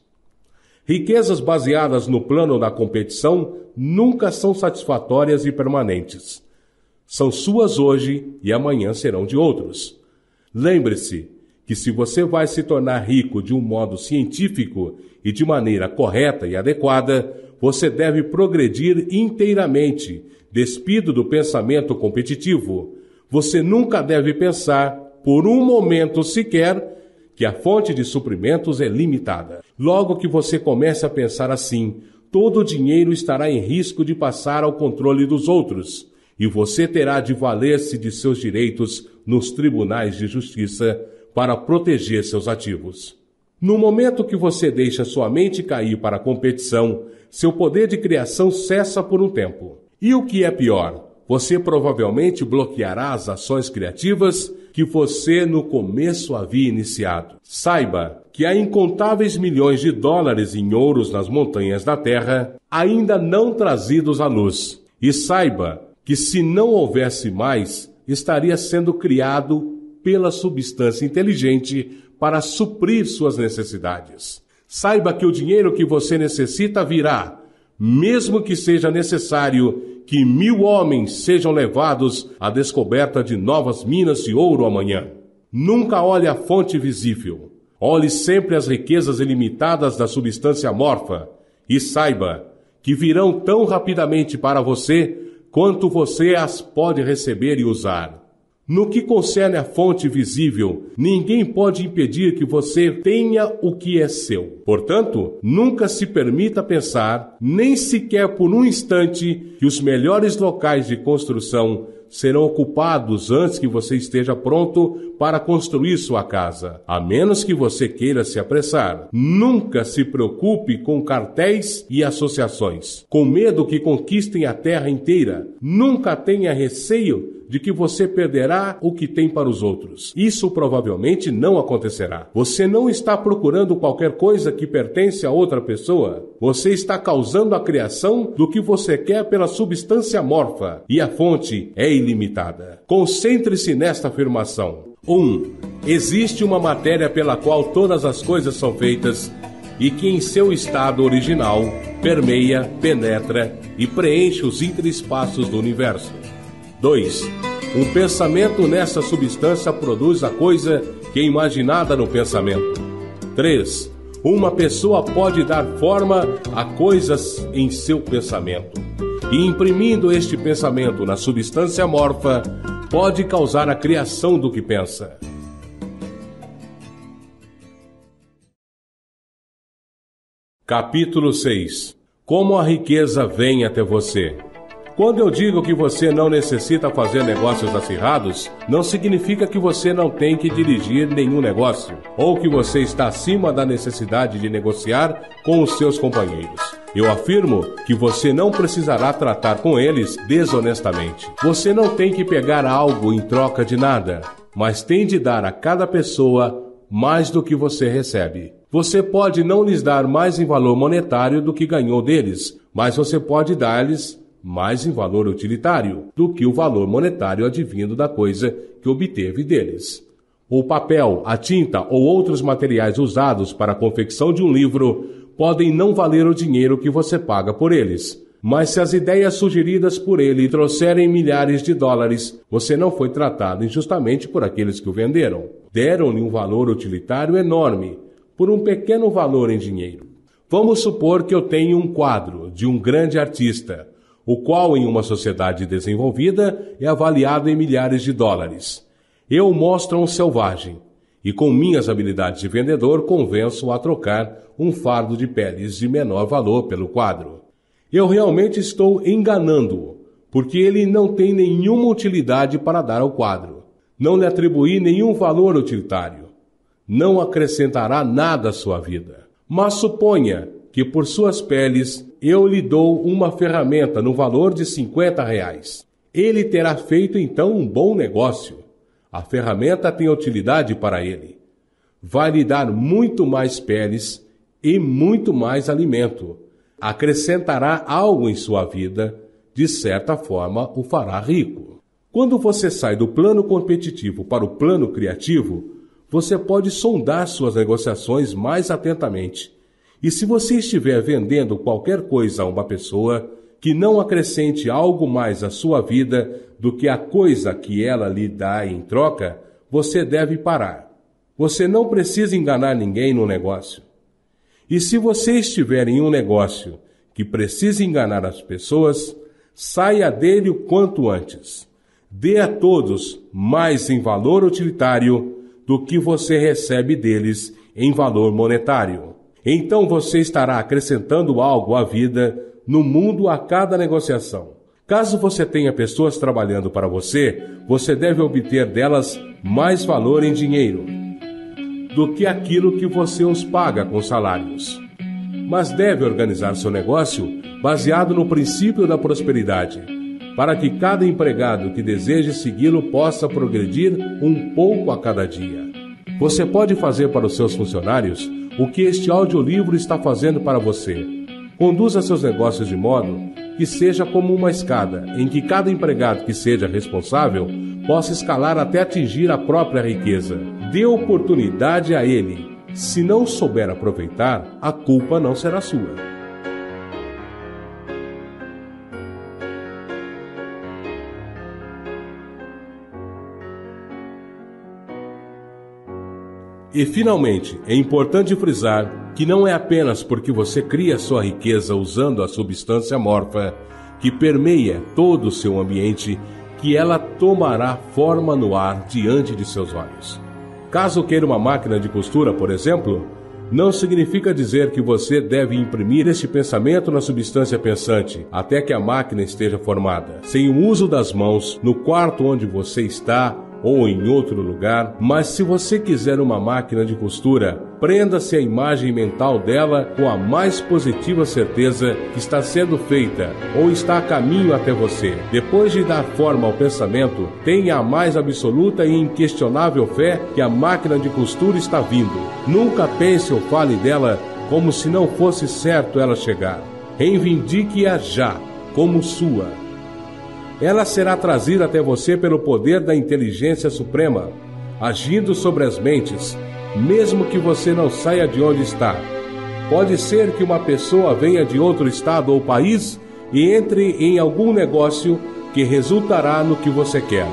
S1: Riquezas baseadas no plano da competição nunca são satisfatórias e permanentes são suas hoje e amanhã serão de outros. Lembre-se que se você vai se tornar rico de um modo científico e de maneira correta e adequada, você deve progredir inteiramente, despido do pensamento competitivo. Você nunca deve pensar, por um momento sequer, que a fonte de suprimentos é limitada. Logo que você comece a pensar assim, todo o dinheiro estará em risco de passar ao controle dos outros, e você terá de valer-se de seus direitos nos tribunais de justiça para proteger seus ativos. No momento que você deixa sua mente cair para a competição, seu poder de criação cessa por um tempo. E o que é pior, você provavelmente bloqueará as ações criativas que você no começo havia iniciado. Saiba que há incontáveis milhões de dólares em ouros nas montanhas da Terra ainda não trazidos à luz. E saiba que se não houvesse mais, estaria sendo criado pela substância inteligente para suprir suas necessidades. Saiba que o dinheiro que você necessita virá, mesmo que seja necessário que mil homens sejam levados à descoberta de novas minas de ouro amanhã. Nunca olhe a fonte visível. Olhe sempre as riquezas ilimitadas da substância amorfa e saiba que virão tão rapidamente para você quanto você as pode receber e usar. No que concerne à fonte visível, ninguém pode impedir que você tenha o que é seu. Portanto, nunca se permita pensar, nem sequer por um instante, que os melhores locais de construção serão ocupados antes que você esteja pronto para construir sua casa, a menos que você queira se apressar. Nunca se preocupe com cartéis e associações, com medo que conquistem a terra inteira. Nunca tenha receio de que você perderá o que tem para os outros. Isso provavelmente não acontecerá. Você não está procurando qualquer coisa que pertence a outra pessoa. Você está causando a criação do que você quer pela substância morfa, e a fonte é ilimitada. Concentre-se nesta afirmação. 1. Um, existe uma matéria pela qual todas as coisas são feitas e que em seu estado original permeia, penetra e preenche os interespaços do universo. 2. Um pensamento nessa substância produz a coisa que é imaginada no pensamento. 3. Uma pessoa pode dar forma a coisas em seu pensamento. E imprimindo este pensamento na substância morfa, pode causar a criação do que pensa. Capítulo 6 Como a riqueza vem até você. Quando eu digo que você não necessita fazer negócios acirrados, não significa que você não tem que dirigir nenhum negócio, ou que você está acima da necessidade de negociar com os seus companheiros. Eu afirmo que você não precisará tratar com eles desonestamente. Você não tem que pegar algo em troca de nada, mas tem de dar a cada pessoa mais do que você recebe. Você pode não lhes dar mais em valor monetário do que ganhou deles, mas você pode dar-lhes mais em valor utilitário do que o valor monetário advindo da coisa que obteve deles. O papel, a tinta ou outros materiais usados para a confecção de um livro podem não valer o dinheiro que você paga por eles. Mas se as ideias sugeridas por ele trouxerem milhares de dólares, você não foi tratado injustamente por aqueles que o venderam. Deram-lhe um valor utilitário enorme, por um pequeno valor em dinheiro. Vamos supor que eu tenho um quadro de um grande artista o qual em uma sociedade desenvolvida é avaliado em milhares de dólares. Eu mostro um selvagem, e com minhas habilidades de vendedor convenço-o a trocar um fardo de peles de menor valor pelo quadro. Eu realmente estou enganando-o, porque ele não tem nenhuma utilidade para dar ao quadro. Não lhe atribuí nenhum valor utilitário. Não acrescentará nada à sua vida. Mas suponha que por suas peles eu lhe dou uma ferramenta no valor de 50 reais. Ele terá feito então um bom negócio. A ferramenta tem utilidade para ele. Vai lhe dar muito mais peles e muito mais alimento. Acrescentará algo em sua vida, de certa forma o fará rico. Quando você sai do plano competitivo para o plano criativo, você pode sondar suas negociações mais atentamente e se você estiver vendendo qualquer coisa a uma pessoa que não acrescente algo mais à sua vida do que a coisa que ela lhe dá em troca, você deve parar. Você não precisa enganar ninguém no negócio. E se você estiver em um negócio que precisa enganar as pessoas, saia dele o quanto antes. Dê a todos mais em valor utilitário do que você recebe deles em valor monetário. Então você estará acrescentando algo à vida no mundo a cada negociação. Caso você tenha pessoas trabalhando para você, você deve obter delas mais valor em dinheiro do que aquilo que você os paga com salários. Mas deve organizar seu negócio baseado no princípio da prosperidade para que cada empregado que deseje segui-lo possa progredir um pouco a cada dia. Você pode fazer para os seus funcionários o que este audiolivro está fazendo para você. Conduza seus negócios de modo que seja como uma escada, em que cada empregado que seja responsável possa escalar até atingir a própria riqueza. Dê oportunidade a ele. Se não souber aproveitar, a culpa não será sua. E finalmente, é importante frisar que não é apenas porque você cria sua riqueza usando a substância morfa que permeia todo o seu ambiente que ela tomará forma no ar diante de seus olhos. Caso queira uma máquina de costura, por exemplo, não significa dizer que você deve imprimir este pensamento na substância pensante até que a máquina esteja formada. Sem o uso das mãos, no quarto onde você está, ou em outro lugar, mas se você quiser uma máquina de costura, prenda-se à imagem mental dela com a mais positiva certeza que está sendo feita ou está a caminho até você. Depois de dar forma ao pensamento, tenha a mais absoluta e inquestionável fé que a máquina de costura está vindo. Nunca pense ou fale dela como se não fosse certo ela chegar. Reivindique-a já como sua ela será trazida até você pelo poder da inteligência suprema, agindo sobre as mentes, mesmo que você não saia de onde está. Pode ser que uma pessoa venha de outro estado ou país e entre em algum negócio que resultará no que você quer.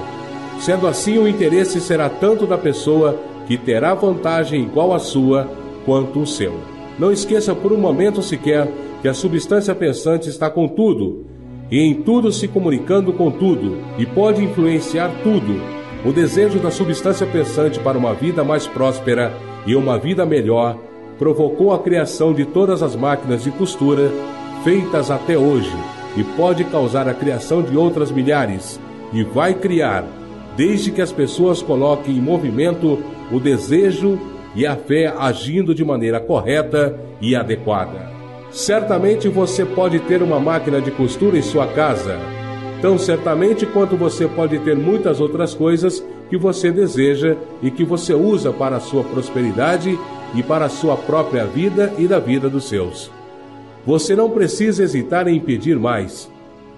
S1: Sendo assim, o interesse será tanto da pessoa que terá vantagem igual à sua, quanto o seu. Não esqueça por um momento sequer que a substância pensante está com tudo e em tudo se comunicando com tudo, e pode influenciar tudo. O desejo da substância pensante para uma vida mais próspera e uma vida melhor provocou a criação de todas as máquinas de costura feitas até hoje e pode causar a criação de outras milhares e vai criar, desde que as pessoas coloquem em movimento o desejo e a fé agindo de maneira correta e adequada. Certamente você pode ter uma máquina de costura em sua casa, tão certamente quanto você pode ter muitas outras coisas que você deseja e que você usa para a sua prosperidade e para a sua própria vida e da vida dos seus. Você não precisa hesitar em pedir mais.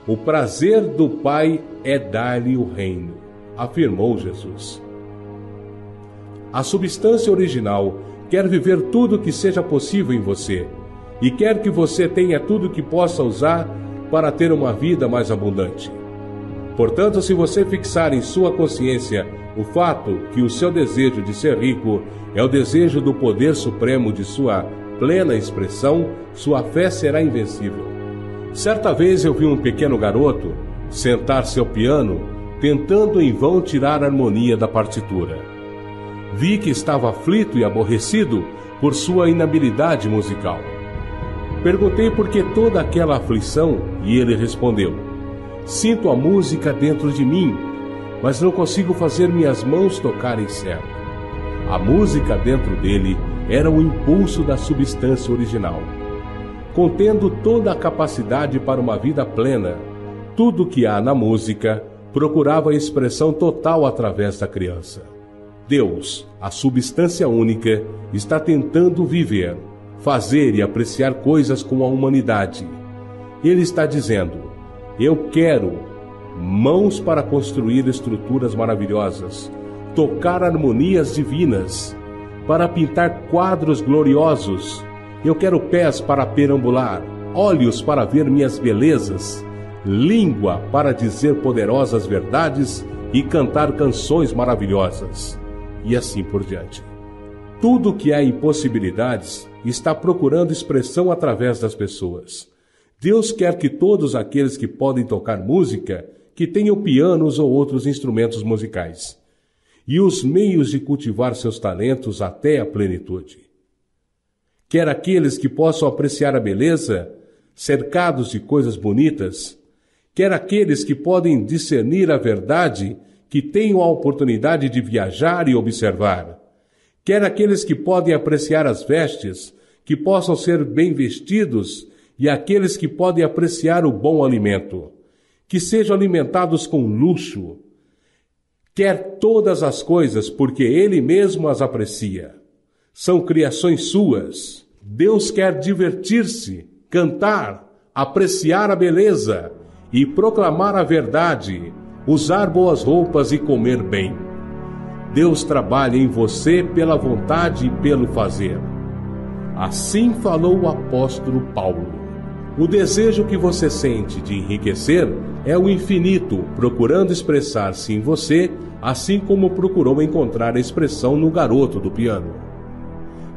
S1: O prazer do Pai é dar-lhe o reino, afirmou Jesus. A substância original quer viver tudo o que seja possível em você e quer que você tenha tudo que possa usar para ter uma vida mais abundante. Portanto, se você fixar em sua consciência o fato que o seu desejo de ser rico é o desejo do poder supremo de sua plena expressão, sua fé será invencível. Certa vez eu vi um pequeno garoto sentar-se ao piano, tentando em vão tirar a harmonia da partitura. Vi que estava aflito e aborrecido por sua inabilidade musical. Perguntei por que toda aquela aflição e ele respondeu: Sinto a música dentro de mim, mas não consigo fazer minhas mãos tocarem certo. A música dentro dele era o impulso da substância original. Contendo toda a capacidade para uma vida plena, tudo que há na música procurava expressão total através da criança. Deus, a substância única, está tentando viver fazer e apreciar coisas com a humanidade. Ele está dizendo: Eu quero mãos para construir estruturas maravilhosas, tocar harmonias divinas, para pintar quadros gloriosos. Eu quero pés para perambular, olhos para ver minhas belezas, língua para dizer poderosas verdades e cantar canções maravilhosas, e assim por diante. Tudo que há impossibilidades está procurando expressão através das pessoas. Deus quer que todos aqueles que podem tocar música que tenham pianos ou outros instrumentos musicais, e os meios de cultivar seus talentos até a plenitude. Quer aqueles que possam apreciar a beleza, cercados de coisas bonitas, quer aqueles que podem discernir a verdade, que tenham a oportunidade de viajar e observar, quer aqueles que podem apreciar as vestes, que possam ser bem vestidos, e aqueles que podem apreciar o bom alimento, que sejam alimentados com luxo, quer todas as coisas, porque Ele mesmo as aprecia. São criações suas. Deus quer divertir-se, cantar, apreciar a beleza e proclamar a verdade, usar boas roupas e comer bem. Deus trabalha em você pela vontade e pelo fazer. Assim falou o apóstolo Paulo. O desejo que você sente de enriquecer é o infinito, procurando expressar-se em você, assim como procurou encontrar a expressão no garoto do piano.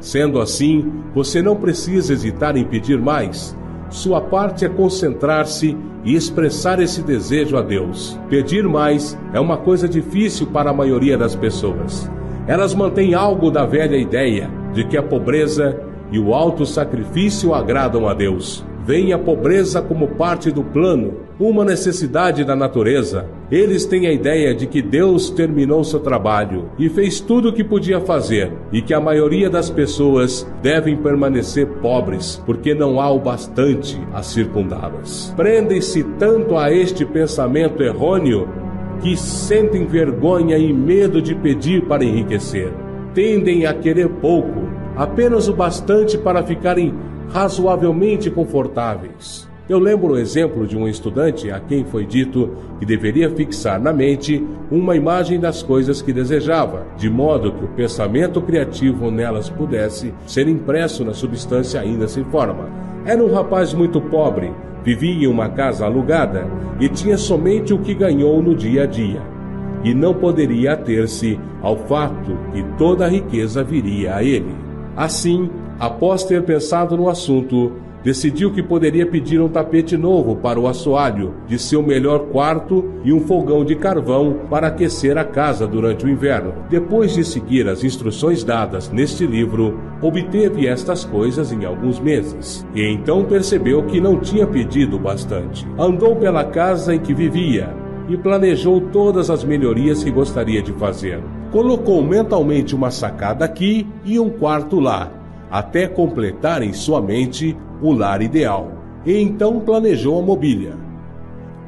S1: Sendo assim, você não precisa hesitar em pedir mais. Sua parte é concentrar-se e expressar esse desejo a Deus. Pedir mais é uma coisa difícil para a maioria das pessoas. Elas mantêm algo da velha ideia de que a pobreza e o alto sacrifício agradam a Deus. Vem a pobreza como parte do plano, uma necessidade da natureza. Eles têm a ideia de que Deus terminou seu trabalho e fez tudo o que podia fazer, e que a maioria das pessoas devem permanecer pobres, porque não há o bastante a circundá-las. Prendem-se tanto a este pensamento errôneo que sentem vergonha e medo de pedir para enriquecer. Tendem a querer pouco, apenas o bastante para ficarem razoavelmente confortáveis. Eu lembro o exemplo de um estudante a quem foi dito que deveria fixar na mente uma imagem das coisas que desejava, de modo que o pensamento criativo nelas pudesse ser impresso na substância ainda sem forma. Era um rapaz muito pobre, vivia em uma casa alugada e tinha somente o que ganhou no dia a dia. E não poderia ater-se ao fato que toda a riqueza viria a ele. Assim, após ter pensado no assunto, decidiu que poderia pedir um tapete novo para o assoalho de seu melhor quarto e um fogão de carvão para aquecer a casa durante o inverno. Depois de seguir as instruções dadas neste livro, obteve estas coisas em alguns meses. E então percebeu que não tinha pedido bastante. Andou pela casa em que vivia e planejou todas as melhorias que gostaria de fazer. Colocou mentalmente uma sacada aqui e um quarto lá até completar em sua mente o lar ideal. E então planejou a mobília.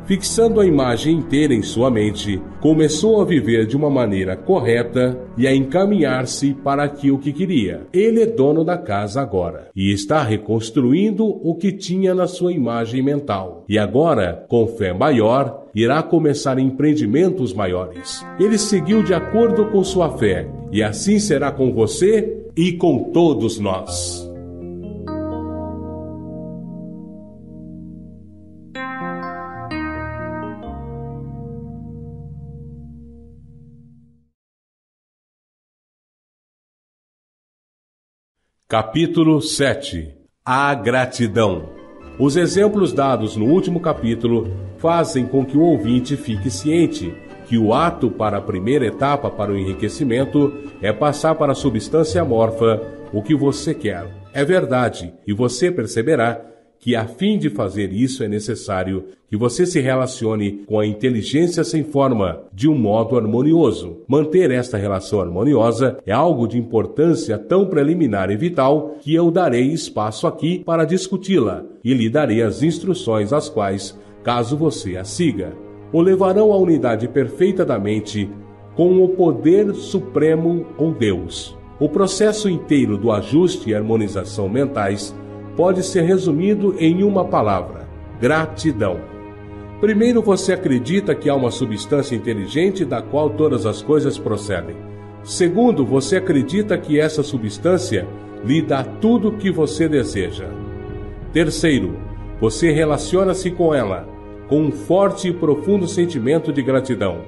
S1: Fixando a imagem inteira em sua mente, começou a viver de uma maneira correta e a encaminhar-se para aquilo que queria. Ele é dono da casa agora e está reconstruindo o que tinha na sua imagem mental. E agora, com fé maior, irá começar empreendimentos maiores. Ele seguiu de acordo com sua fé, e assim será com você e com todos nós. Capítulo 7 A gratidão. Os exemplos dados no último capítulo fazem com que o ouvinte fique ciente que o ato para a primeira etapa para o enriquecimento é passar para a substância amorfa o que você quer. É verdade, e você perceberá que a fim de fazer isso é necessário que você se relacione com a inteligência sem forma de um modo harmonioso. Manter esta relação harmoniosa é algo de importância tão preliminar e vital que eu darei espaço aqui para discuti-la e lhe darei as instruções às quais, caso você a siga, o levarão à unidade perfeita da mente com o poder supremo ou Deus. O processo inteiro do ajuste e harmonização mentais pode ser resumido em uma palavra: gratidão. Primeiro, você acredita que há uma substância inteligente da qual todas as coisas procedem. Segundo, você acredita que essa substância lhe dá tudo o que você deseja. Terceiro, você relaciona-se com ela com um forte e profundo sentimento de gratidão.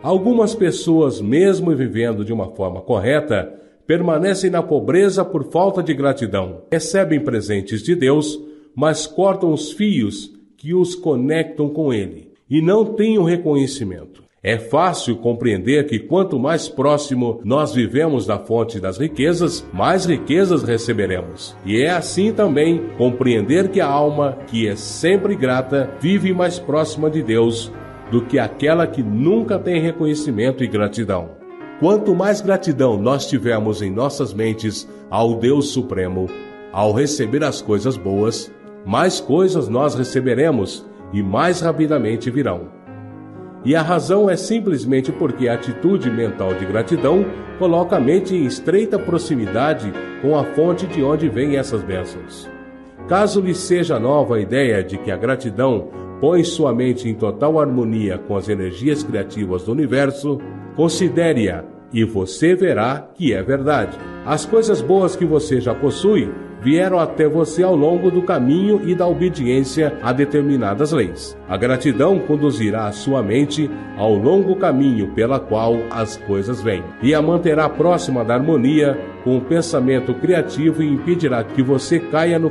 S1: Algumas pessoas, mesmo vivendo de uma forma correta, permanecem na pobreza por falta de gratidão. Recebem presentes de Deus, mas cortam os fios que os conectam com Ele. e não têm o reconhecimento. É fácil compreender que quanto mais próximo nós vivemos da fonte das riquezas, mais riquezas receberemos. E é assim também compreender que a alma, que é sempre grata, vive mais próxima de Deus do que aquela que nunca tem reconhecimento e gratidão. Quanto mais gratidão nós tivermos em nossas mentes ao Deus Supremo, ao receber as coisas boas, mais coisas nós receberemos e mais rapidamente virão. E a razão é simplesmente porque a atitude mental de gratidão coloca a mente em estreita proximidade com a fonte de onde vêm essas bênçãos. Caso lhe seja nova a ideia de que a gratidão põe sua mente em total harmonia com as energias criativas do universo, considere-a e você verá que é verdade. As coisas boas que você já possui vieram até você ao longo do caminho e da obediência a determinadas leis. A gratidão conduzirá a sua mente ao longo caminho pela qual as coisas vêm e a manterá próxima da harmonia com o pensamento criativo e impedirá que você caia no